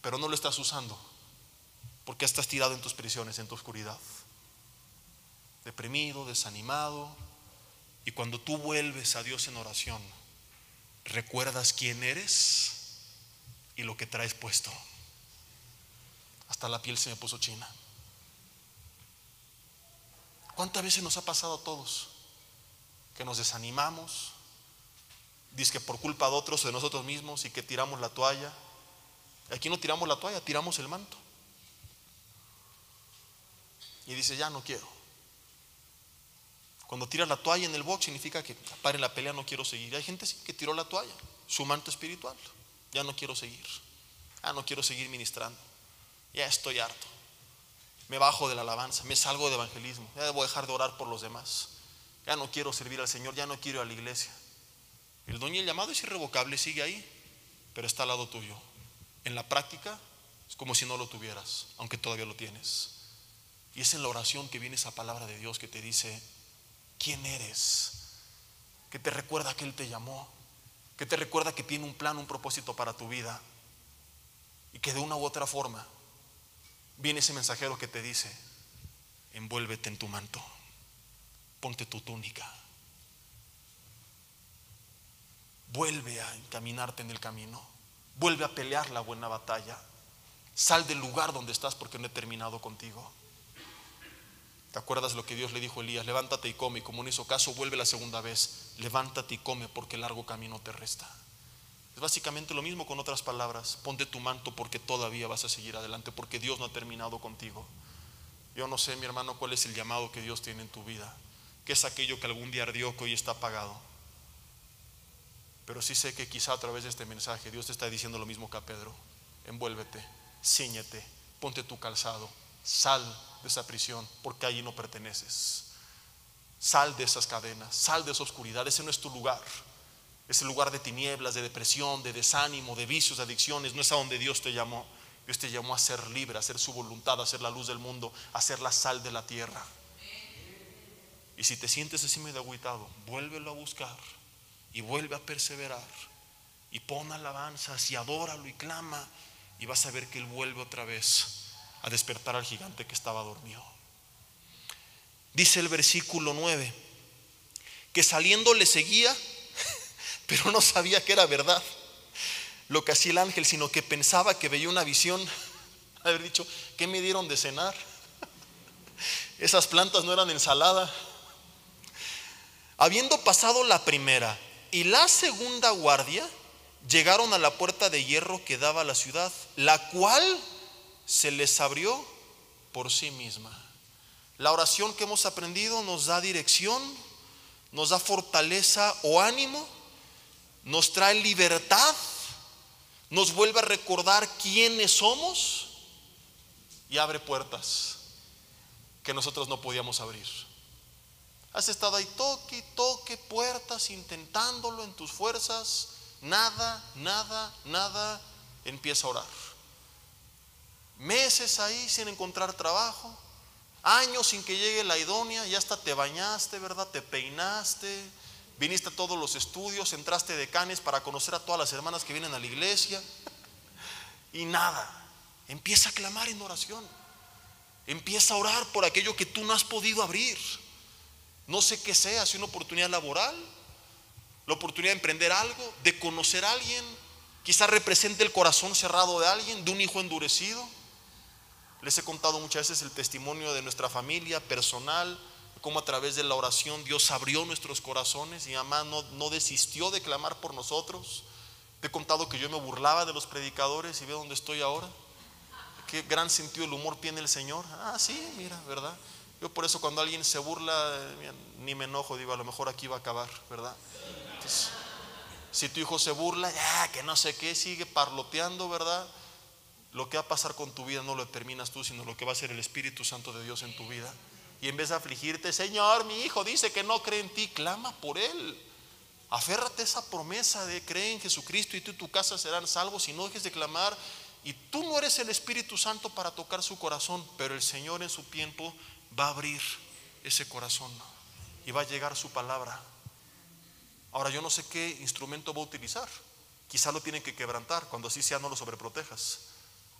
pero no lo estás usando. Porque estás tirado en tus prisiones, en tu oscuridad. Deprimido, desanimado. Y cuando tú vuelves a Dios en oración, recuerdas quién eres y lo que traes puesto. Hasta la piel se me puso china. ¿Cuántas veces nos ha pasado a todos? Que nos desanimamos, dice que por culpa de otros o de nosotros mismos y que tiramos la toalla. Aquí no tiramos la toalla, tiramos el manto. Y dice, ya no quiero. Cuando tiras la toalla en el box significa que pare la pelea, no quiero seguir. Hay gente que tiró la toalla, su manto espiritual. Ya no quiero seguir. Ah, no quiero seguir ministrando. Ya estoy harto. Me bajo de la alabanza, me salgo de evangelismo. Ya debo dejar de orar por los demás. Ya no quiero servir al Señor, ya no quiero ir a la iglesia. El don y el llamado es irrevocable, sigue ahí, pero está al lado tuyo. En la práctica es como si no lo tuvieras, aunque todavía lo tienes. Y es en la oración que viene esa palabra de Dios que te dice, quién eres, que te recuerda que Él te llamó, que te recuerda que tiene un plan, un propósito para tu vida y que de una u otra forma viene ese mensajero que te dice, envuélvete en tu manto, ponte tu túnica, vuelve a encaminarte en el camino, vuelve a pelear la buena batalla, sal del lugar donde estás porque no he terminado contigo. ¿Te acuerdas lo que Dios le dijo a Elías? Levántate y come. Y como no hizo caso, vuelve la segunda vez. Levántate y come porque el largo camino te resta. Es básicamente lo mismo con otras palabras. Ponte tu manto porque todavía vas a seguir adelante, porque Dios no ha terminado contigo. Yo no sé, mi hermano, cuál es el llamado que Dios tiene en tu vida. ¿Qué es aquello que algún día ardió que hoy está apagado? Pero sí sé que quizá a través de este mensaje Dios te está diciendo lo mismo que a Pedro. Envuélvete, ciñete, ponte tu calzado, sal de esa prisión, porque allí no perteneces. Sal de esas cadenas, sal de esa oscuridad, ese no es tu lugar. Ese lugar de tinieblas, de depresión, de desánimo, de vicios, de adicciones, no es a donde Dios te llamó. Dios te llamó a ser libre, a hacer su voluntad, a ser la luz del mundo, a ser la sal de la tierra. Y si te sientes así medio agüitado, vuélvelo a buscar y vuelve a perseverar. Y pon alabanzas y adóralo y clama y vas a ver que Él vuelve otra vez a despertar al gigante que estaba dormido. Dice el versículo 9, que saliendo le seguía, pero no sabía que era verdad lo que hacía el ángel, sino que pensaba que veía una visión. Haber dicho, ¿qué me dieron de cenar? Esas plantas no eran ensalada. Habiendo pasado la primera y la segunda guardia, llegaron a la puerta de hierro que daba a la ciudad, la cual se les abrió por sí misma. La oración que hemos aprendido nos da dirección, nos da fortaleza o ánimo, nos trae libertad, nos vuelve a recordar quiénes somos y abre puertas que nosotros no podíamos abrir. Has estado ahí toque toque puertas intentándolo en tus fuerzas, nada, nada, nada, empieza a orar meses ahí sin encontrar trabajo, años sin que llegue la idónea, y hasta te bañaste, ¿verdad? Te peinaste, viniste a todos los estudios, entraste de canes para conocer a todas las hermanas que vienen a la iglesia, y nada. Empieza a clamar en oración. Empieza a orar por aquello que tú no has podido abrir. No sé qué sea, si una oportunidad laboral, la oportunidad de emprender algo, de conocer a alguien, quizás represente el corazón cerrado de alguien, de un hijo endurecido les he contado muchas veces el testimonio de nuestra familia personal, cómo a través de la oración Dios abrió nuestros corazones y mamá no, no desistió de clamar por nosotros. Te he contado que yo me burlaba de los predicadores y ve dónde estoy ahora. Qué gran sentido del humor tiene el Señor. Ah, sí, mira, ¿verdad? Yo por eso cuando alguien se burla, ni me enojo, digo, a lo mejor aquí va a acabar, ¿verdad? si tu hijo se burla, ya, que no sé qué, sigue parloteando, ¿verdad? Lo que va a pasar con tu vida no lo determinas tú, sino lo que va a ser el Espíritu Santo de Dios en tu vida. Y en vez de afligirte, Señor, mi hijo dice que no cree en ti, clama por él. Aférrate a esa promesa de creer en Jesucristo y tú y tu casa serán salvos y no dejes de clamar. Y tú no eres el Espíritu Santo para tocar su corazón, pero el Señor en su tiempo va a abrir ese corazón y va a llegar su palabra. Ahora yo no sé qué instrumento va a utilizar. Quizá lo tienen que quebrantar. Cuando así sea, no lo sobreprotejas.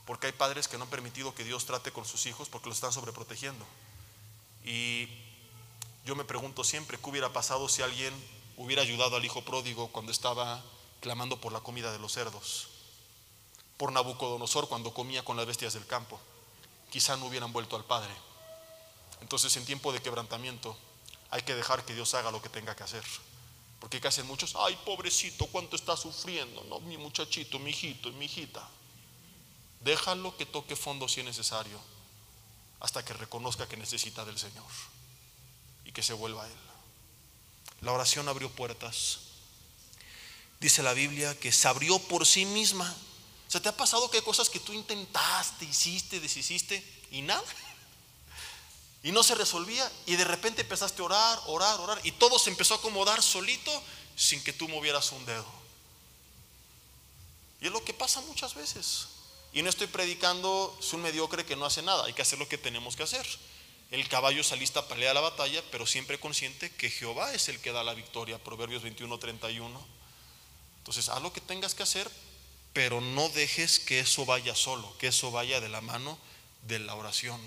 Porque hay padres que no han permitido que Dios trate con sus hijos porque los están sobreprotegiendo. Y yo me pregunto siempre, ¿qué hubiera pasado si alguien hubiera ayudado al hijo pródigo cuando estaba clamando por la comida de los cerdos? Por Nabucodonosor cuando comía con las bestias del campo. Quizá no hubieran vuelto al Padre. Entonces en tiempo de quebrantamiento hay que dejar que Dios haga lo que tenga que hacer. Porque ¿qué hacen muchos? Ay, pobrecito, ¿cuánto está sufriendo? No, mi muchachito, mi hijito, mi hijita. Déjalo que toque fondo si es necesario, hasta que reconozca que necesita del Señor y que se vuelva a Él. La oración abrió puertas. Dice la Biblia que se abrió por sí misma. ¿Se te ha pasado que hay cosas que tú intentaste, hiciste, deshiciste y nada? Y no se resolvía y de repente empezaste a orar, orar, orar y todo se empezó a acomodar solito sin que tú movieras un dedo. Y es lo que pasa muchas veces. Y no estoy predicando, es un mediocre que no hace nada, hay que hacer lo que tenemos que hacer. El caballo salista pelea la batalla, pero siempre consciente que Jehová es el que da la victoria. Proverbios 21, 31. Entonces, haz lo que tengas que hacer, pero no dejes que eso vaya solo, que eso vaya de la mano de la oración.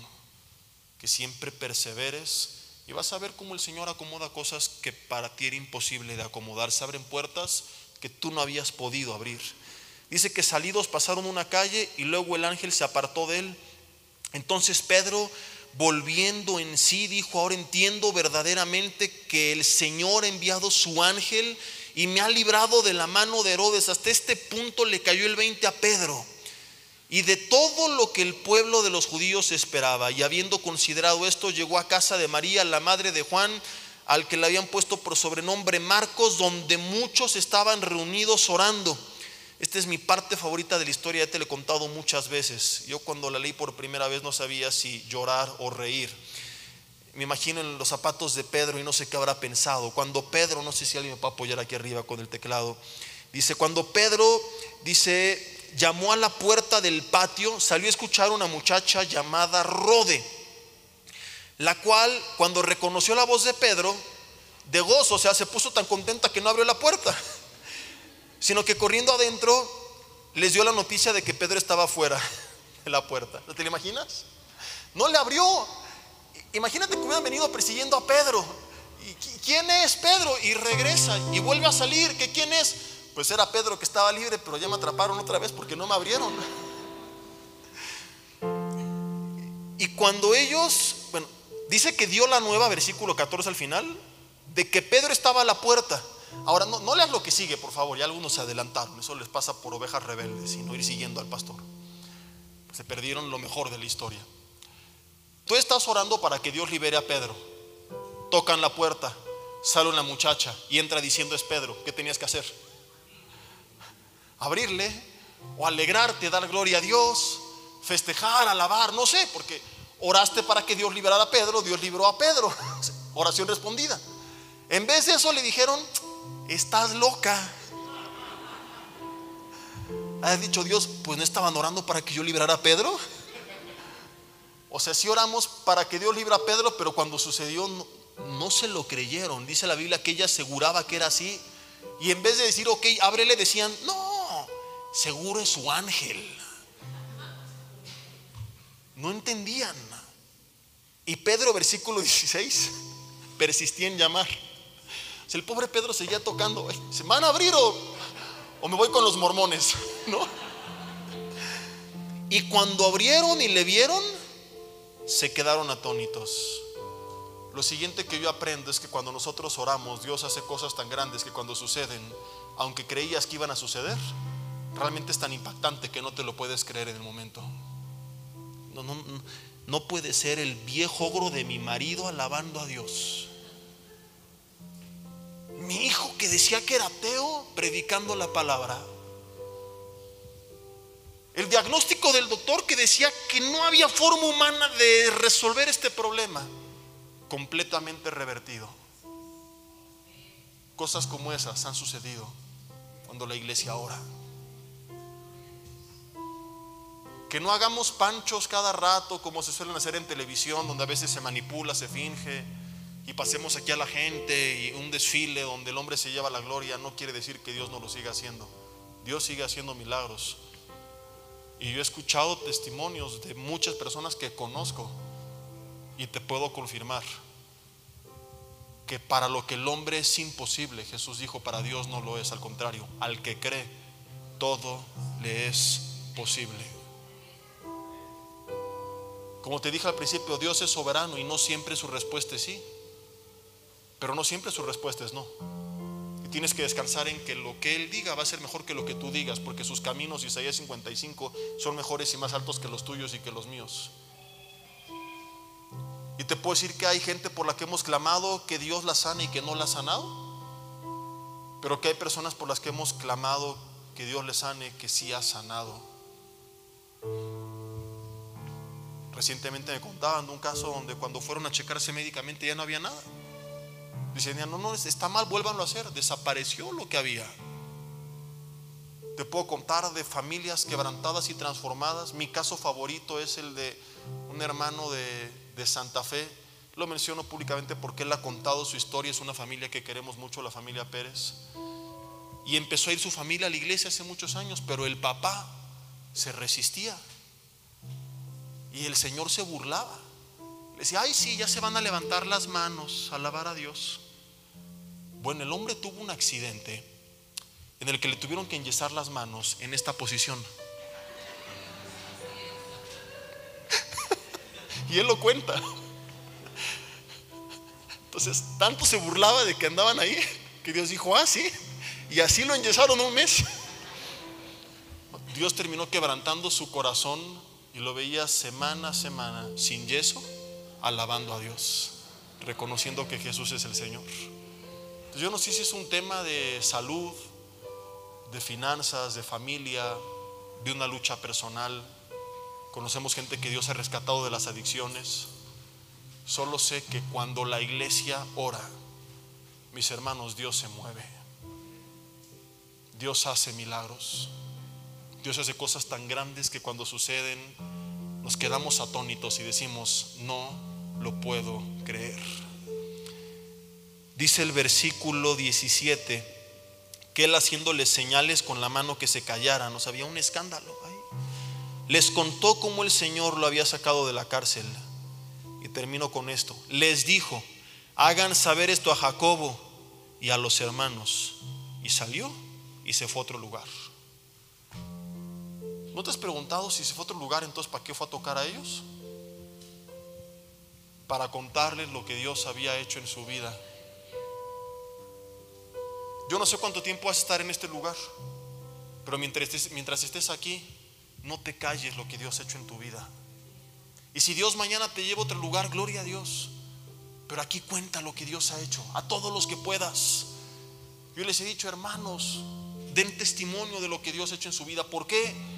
Que siempre perseveres y vas a ver cómo el Señor acomoda cosas que para ti era imposible de acomodar. Se abren puertas que tú no habías podido abrir. Dice que salidos pasaron una calle y luego el ángel se apartó de él. Entonces Pedro, volviendo en sí, dijo, ahora entiendo verdaderamente que el Señor ha enviado su ángel y me ha librado de la mano de Herodes. Hasta este punto le cayó el 20 a Pedro. Y de todo lo que el pueblo de los judíos esperaba, y habiendo considerado esto, llegó a casa de María, la madre de Juan, al que le habían puesto por sobrenombre Marcos, donde muchos estaban reunidos orando. Esta es mi parte favorita de la historia, ya te lo he contado muchas veces. Yo cuando la leí por primera vez no sabía si llorar o reír. Me imagino en los zapatos de Pedro y no sé qué habrá pensado. Cuando Pedro, no sé si alguien me puede apoyar aquí arriba con el teclado, dice, cuando Pedro, dice, llamó a la puerta del patio, salió a escuchar una muchacha llamada Rode, la cual cuando reconoció la voz de Pedro, de gozo, o sea, se puso tan contenta que no abrió la puerta sino que corriendo adentro les dio la noticia de que Pedro estaba fuera de la puerta. ¿Te lo imaginas? No le abrió. Imagínate que hubieran venido persiguiendo a Pedro. ¿Y ¿Quién es Pedro? Y regresa y vuelve a salir. ¿Que quién es? Pues era Pedro que estaba libre, pero ya me atraparon otra vez porque no me abrieron. Y cuando ellos, bueno, dice que dio la nueva, versículo 14 al final, de que Pedro estaba a la puerta. Ahora, no, leas lo que sigue, por favor, ya algunos se adelantaron, eso les pasa por ovejas rebeldes y no ir siguiendo al pastor. Se perdieron lo mejor de la historia. Tú estás orando para que Dios libere a Pedro. Tocan la puerta, sale una muchacha y entra diciendo es Pedro. ¿Qué tenías que hacer? Abrirle o alegrarte, dar gloria a Dios, festejar, alabar, no sé, porque oraste para que Dios liberara a Pedro, Dios libró a Pedro. Oración respondida. En vez de eso le dijeron, estás loca. Ha dicho Dios, pues no estaban orando para que yo librara a Pedro. O sea, sí oramos para que Dios libra a Pedro, pero cuando sucedió no, no, se lo creyeron. Dice la Biblia que ella aseguraba que era así. Y en vez de decir, ok, ábrele, decían, no, seguro es su ángel. No entendían. Y Pedro, versículo 16, persistía en llamar. Si el pobre Pedro seguía tocando, ¿se van a abrir o, o me voy con los mormones? ¿No? Y cuando abrieron y le vieron, se quedaron atónitos. Lo siguiente que yo aprendo es que cuando nosotros oramos, Dios hace cosas tan grandes que cuando suceden, aunque creías que iban a suceder, realmente es tan impactante que no te lo puedes creer en el momento. No, no, no puede ser el viejo ogro de mi marido alabando a Dios. Mi hijo que decía que era ateo predicando la palabra. El diagnóstico del doctor que decía que no había forma humana de resolver este problema. Completamente revertido. Cosas como esas han sucedido cuando la iglesia ora. Que no hagamos panchos cada rato como se suelen hacer en televisión, donde a veces se manipula, se finge y pasemos aquí a la gente y un desfile donde el hombre se lleva la gloria, no quiere decir que Dios no lo siga haciendo. Dios sigue haciendo milagros. Y yo he escuchado testimonios de muchas personas que conozco y te puedo confirmar que para lo que el hombre es imposible, Jesús dijo, para Dios no lo es, al contrario, al que cree, todo le es posible. Como te dije al principio, Dios es soberano y no siempre su respuesta es sí. Pero no siempre su respuesta es no. Y tienes que descansar en que lo que Él diga va a ser mejor que lo que tú digas, porque sus caminos, Isaías 55, son mejores y más altos que los tuyos y que los míos. Y te puedo decir que hay gente por la que hemos clamado que Dios la sane y que no la ha sanado. pero que hay personas por las que hemos clamado que Dios les sane, que sí ha sanado. Recientemente me contaban de un caso donde cuando fueron a checarse médicamente ya no había nada. Dicen, no, no, está mal, vuélvanlo a hacer. Desapareció lo que había. Te puedo contar de familias quebrantadas y transformadas. Mi caso favorito es el de un hermano de, de Santa Fe. Lo menciono públicamente porque él ha contado su historia. Es una familia que queremos mucho, la familia Pérez. Y empezó a ir su familia a la iglesia hace muchos años, pero el papá se resistía. Y el Señor se burlaba. Le decía, ay, sí, ya se van a levantar las manos, a alabar a Dios. Bueno, el hombre tuvo un accidente en el que le tuvieron que enyesar las manos en esta posición. y él lo cuenta. Entonces, tanto se burlaba de que andaban ahí, que Dios dijo, ah, sí. Y así lo enyesaron un mes. Dios terminó quebrantando su corazón y lo veía semana a semana, sin yeso, alabando a Dios, reconociendo que Jesús es el Señor. Entonces yo no sé si es un tema de salud, de finanzas, de familia, de una lucha personal. Conocemos gente que Dios ha rescatado de las adicciones. Solo sé que cuando la iglesia ora, mis hermanos, Dios se mueve. Dios hace milagros. Dios hace cosas tan grandes que cuando suceden nos quedamos atónitos y decimos, no lo puedo creer. Dice el versículo 17 que él haciéndoles señales con la mano que se callaran, nos había un escándalo ahí. Les contó cómo el Señor lo había sacado de la cárcel. Y termino con esto. Les dijo, hagan saber esto a Jacobo y a los hermanos. Y salió y se fue a otro lugar. ¿No te has preguntado si se fue a otro lugar, entonces para qué fue a tocar a ellos? Para contarles lo que Dios había hecho en su vida. Yo no sé cuánto tiempo vas a estar en este lugar, pero mientras estés, mientras estés aquí, no te calles lo que Dios ha hecho en tu vida. Y si Dios mañana te lleva a otro lugar, gloria a Dios. Pero aquí cuenta lo que Dios ha hecho, a todos los que puedas. Yo les he dicho, hermanos, den testimonio de lo que Dios ha hecho en su vida. ¿Por qué?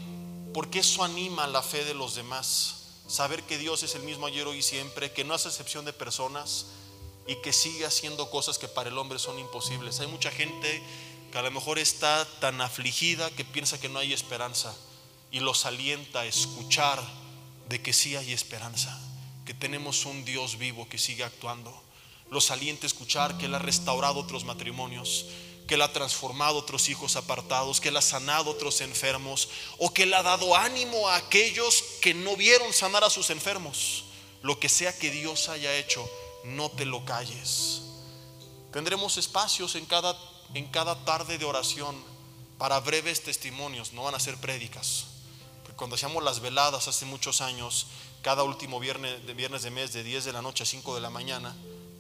Porque eso anima la fe de los demás. Saber que Dios es el mismo ayer, hoy y siempre, que no hace excepción de personas y que sigue haciendo cosas que para el hombre son imposibles. Hay mucha gente que a lo mejor está tan afligida que piensa que no hay esperanza y los alienta a escuchar de que sí hay esperanza, que tenemos un Dios vivo que sigue actuando. Los alienta a escuchar que Él ha restaurado otros matrimonios, que Él ha transformado otros hijos apartados, que Él ha sanado otros enfermos, o que Él ha dado ánimo a aquellos que no vieron sanar a sus enfermos. Lo que sea que Dios haya hecho, no te lo calles. Tendremos espacios en cada, en cada tarde de oración para breves testimonios, no van a ser prédicas. Cuando hacíamos las veladas hace muchos años, cada último viernes de, viernes de mes de 10 de la noche a 5 de la mañana,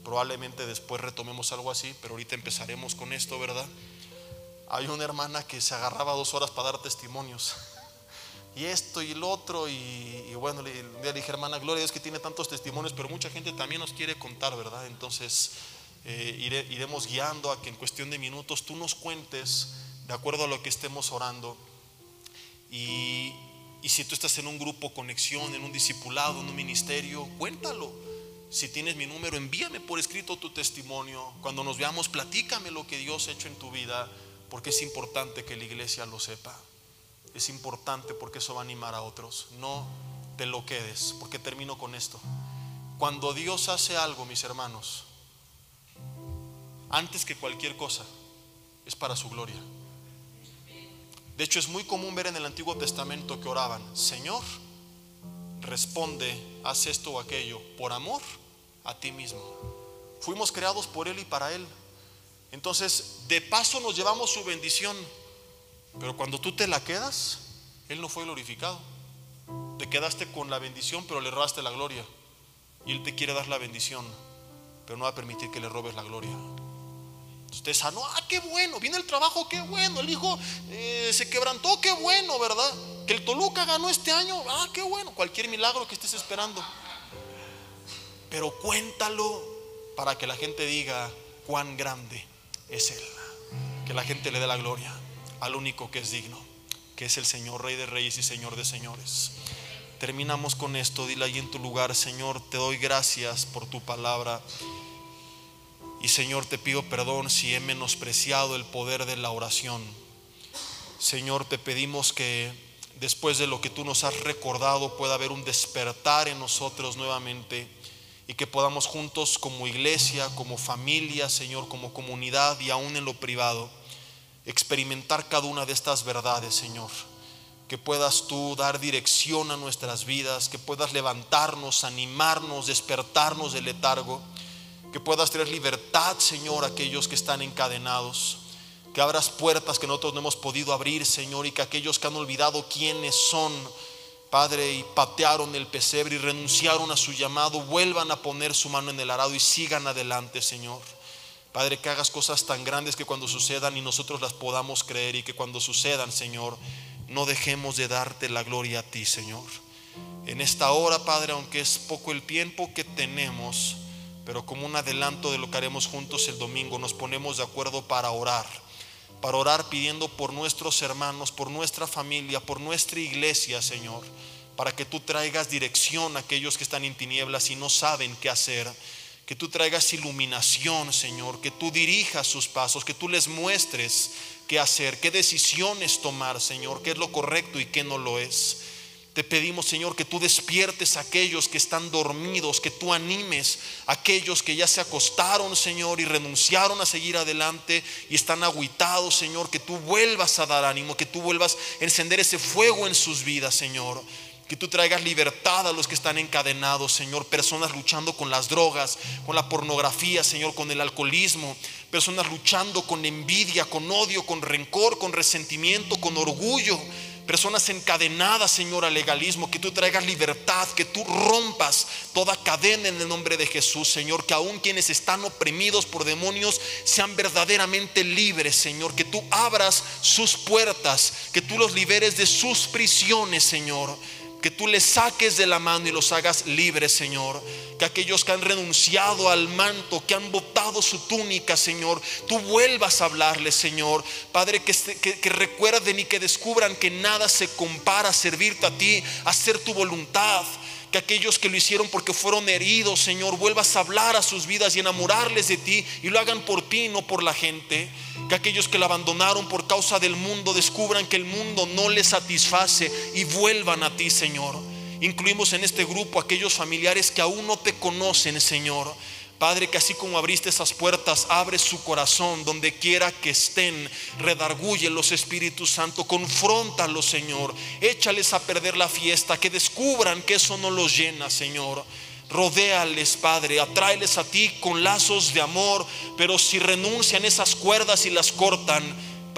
Probablemente después retomemos algo así, pero ahorita empezaremos con esto, ¿verdad? Hay una hermana que se agarraba dos horas para dar testimonios. Y esto y el otro. Y, bueno, le, le, dije, hermana Gloria, es que tiene tantos testimonios, pero mucha gente también nos quiere contar, ¿verdad? Entonces eh, iremos guiando a que en cuestión de minutos tú nos cuentes de acuerdo a lo que estemos orando. Y, y si tú estás en un grupo conexión, en un discipulado, en un ministerio, cuéntalo si tienes mi número, envíame por escrito tu testimonio. Cuando nos veamos, platícame lo que Dios ha hecho en tu vida, porque es importante que la iglesia lo sepa. Es importante porque eso va a animar a otros. No te lo quedes, porque termino con esto. Cuando Dios hace algo, mis hermanos, antes que cualquier cosa, es para su gloria. De hecho, es muy común ver en el Antiguo Testamento que oraban, Señor, responde, haz esto o aquello, por amor a ti mismo. Fuimos creados por Él y para Él. Entonces, de paso nos llevamos su bendición, pero cuando tú te la quedas, Él no fue glorificado. Te quedaste con la bendición, pero le robaste la gloria. Y Él te quiere dar la bendición, pero no va a permitir que le robes la gloria. Usted sanó, ah, qué bueno, viene el trabajo, qué bueno, el hijo eh, se quebrantó, qué bueno, ¿verdad? Que el Toluca ganó este año, ah, qué bueno, cualquier milagro que estés esperando. Pero cuéntalo para que la gente diga cuán grande es Él. que la gente le dé la gloria al único que es digno, que es el Señor, Rey de Reyes y Señor de Señores. Terminamos con esto, dile ahí en tu lugar, Señor, te doy gracias por tu palabra. Y Señor, te pido perdón si he menospreciado el poder de la oración. Señor, te pedimos que después de lo que tú nos has recordado pueda haber un despertar en nosotros nuevamente y que podamos juntos como iglesia, como familia, Señor, como comunidad y aún en lo privado, experimentar cada una de estas verdades, Señor. Que puedas tú dar dirección a nuestras vidas, que puedas levantarnos, animarnos, despertarnos del letargo, que puedas traer libertad, Señor, a aquellos que están encadenados, que abras puertas que nosotros no hemos podido abrir, Señor, y que aquellos que han olvidado quiénes son, Padre, y patearon el pesebre y renunciaron a su llamado, vuelvan a poner su mano en el arado y sigan adelante, Señor. Padre, que hagas cosas tan grandes que cuando sucedan y nosotros las podamos creer y que cuando sucedan, Señor, no dejemos de darte la gloria a ti, Señor. En esta hora, Padre, aunque es poco el tiempo que tenemos, pero como un adelanto de lo que haremos juntos el domingo, nos ponemos de acuerdo para orar para orar pidiendo por nuestros hermanos, por nuestra familia, por nuestra iglesia, Señor, para que tú traigas dirección a aquellos que están en tinieblas y no saben qué hacer. Que tú traigas iluminación, Señor, que tú dirijas sus pasos, que tú les muestres qué hacer, qué decisiones tomar, Señor, qué es lo correcto y qué no lo es. Te pedimos, Señor, que tú despiertes a aquellos que están dormidos, que tú animes a aquellos que ya se acostaron, Señor, y renunciaron a seguir adelante y están aguitados, Señor, que tú vuelvas a dar ánimo, que tú vuelvas a encender ese fuego en sus vidas, Señor. Que tú traigas libertad a los que están encadenados, Señor. Personas luchando con las drogas, con la pornografía, Señor, con el alcoholismo. Personas luchando con envidia, con odio, con rencor, con resentimiento, con orgullo personas encadenadas, Señor, al legalismo, que tú traigas libertad, que tú rompas toda cadena en el nombre de Jesús, Señor, que aún quienes están oprimidos por demonios sean verdaderamente libres, Señor, que tú abras sus puertas, que tú los liberes de sus prisiones, Señor que tú les saques de la mano y los hagas libres, Señor. Que aquellos que han renunciado al manto, que han botado su túnica, Señor, tú vuelvas a hablarles, Señor. Padre, que, que, recuerden y que descubran que nada se compara a servirte a ti, a hacer tu voluntad que aquellos que lo hicieron porque fueron heridos, Señor, vuelvas a hablar a sus vidas y enamorarles de ti y lo hagan por ti, no por la gente. Que aquellos que lo abandonaron por causa del mundo descubran que el mundo no les satisface y vuelvan a ti, Señor. Incluimos en este grupo aquellos familiares que aún no te conocen, Señor Padre, que así como abriste esas puertas, abre su corazón donde quiera que estén, redarguye los Espíritus Santo, confróntalos, Señor, échales a perder la fiesta, que descubran que eso no los llena, Señor. Rodéales, Padre, atráeles a ti con lazos de amor, pero si renuncian esas cuerdas y las cortan,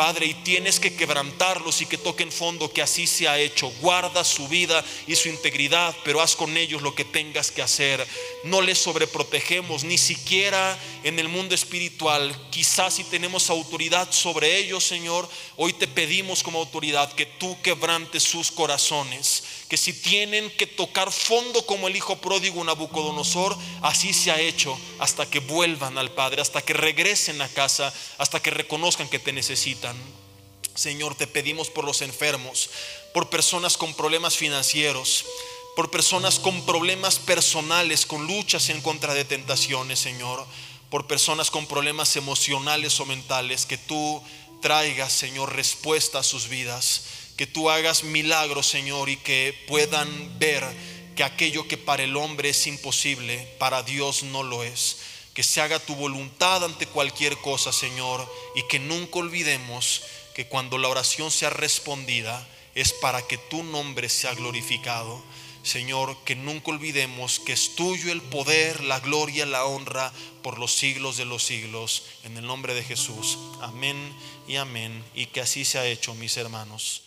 Padre, y tienes que quebrantarlos y que toquen fondo, que así se ha hecho. Guarda su vida y su integridad, pero haz con ellos lo que tengas que hacer. No les sobreprotegemos, ni siquiera en el mundo espiritual. Quizás si tenemos autoridad sobre ellos, Señor, hoy te pedimos como autoridad que tú quebrantes sus corazones que si tienen que tocar fondo como el hijo pródigo Nabucodonosor, así se ha hecho hasta que vuelvan al Padre, hasta que regresen a casa, hasta que reconozcan que te necesitan. Señor, te pedimos por los enfermos, por personas con problemas financieros, por personas con problemas personales, con luchas en contra de tentaciones, Señor, por personas con problemas emocionales o mentales, que tú traigas, Señor, respuesta a sus vidas que tú hagas milagros, Señor, y que puedan ver que aquello que para el hombre es imposible, para Dios no lo es. Que se haga tu voluntad ante cualquier cosa, Señor, y que nunca olvidemos que cuando la oración sea respondida es para que tu nombre sea glorificado. Señor, que nunca olvidemos que es tuyo el poder, la gloria, la honra por los siglos de los siglos. En el nombre de Jesús. Amén y amén. Y que así se ha hecho, mis hermanos.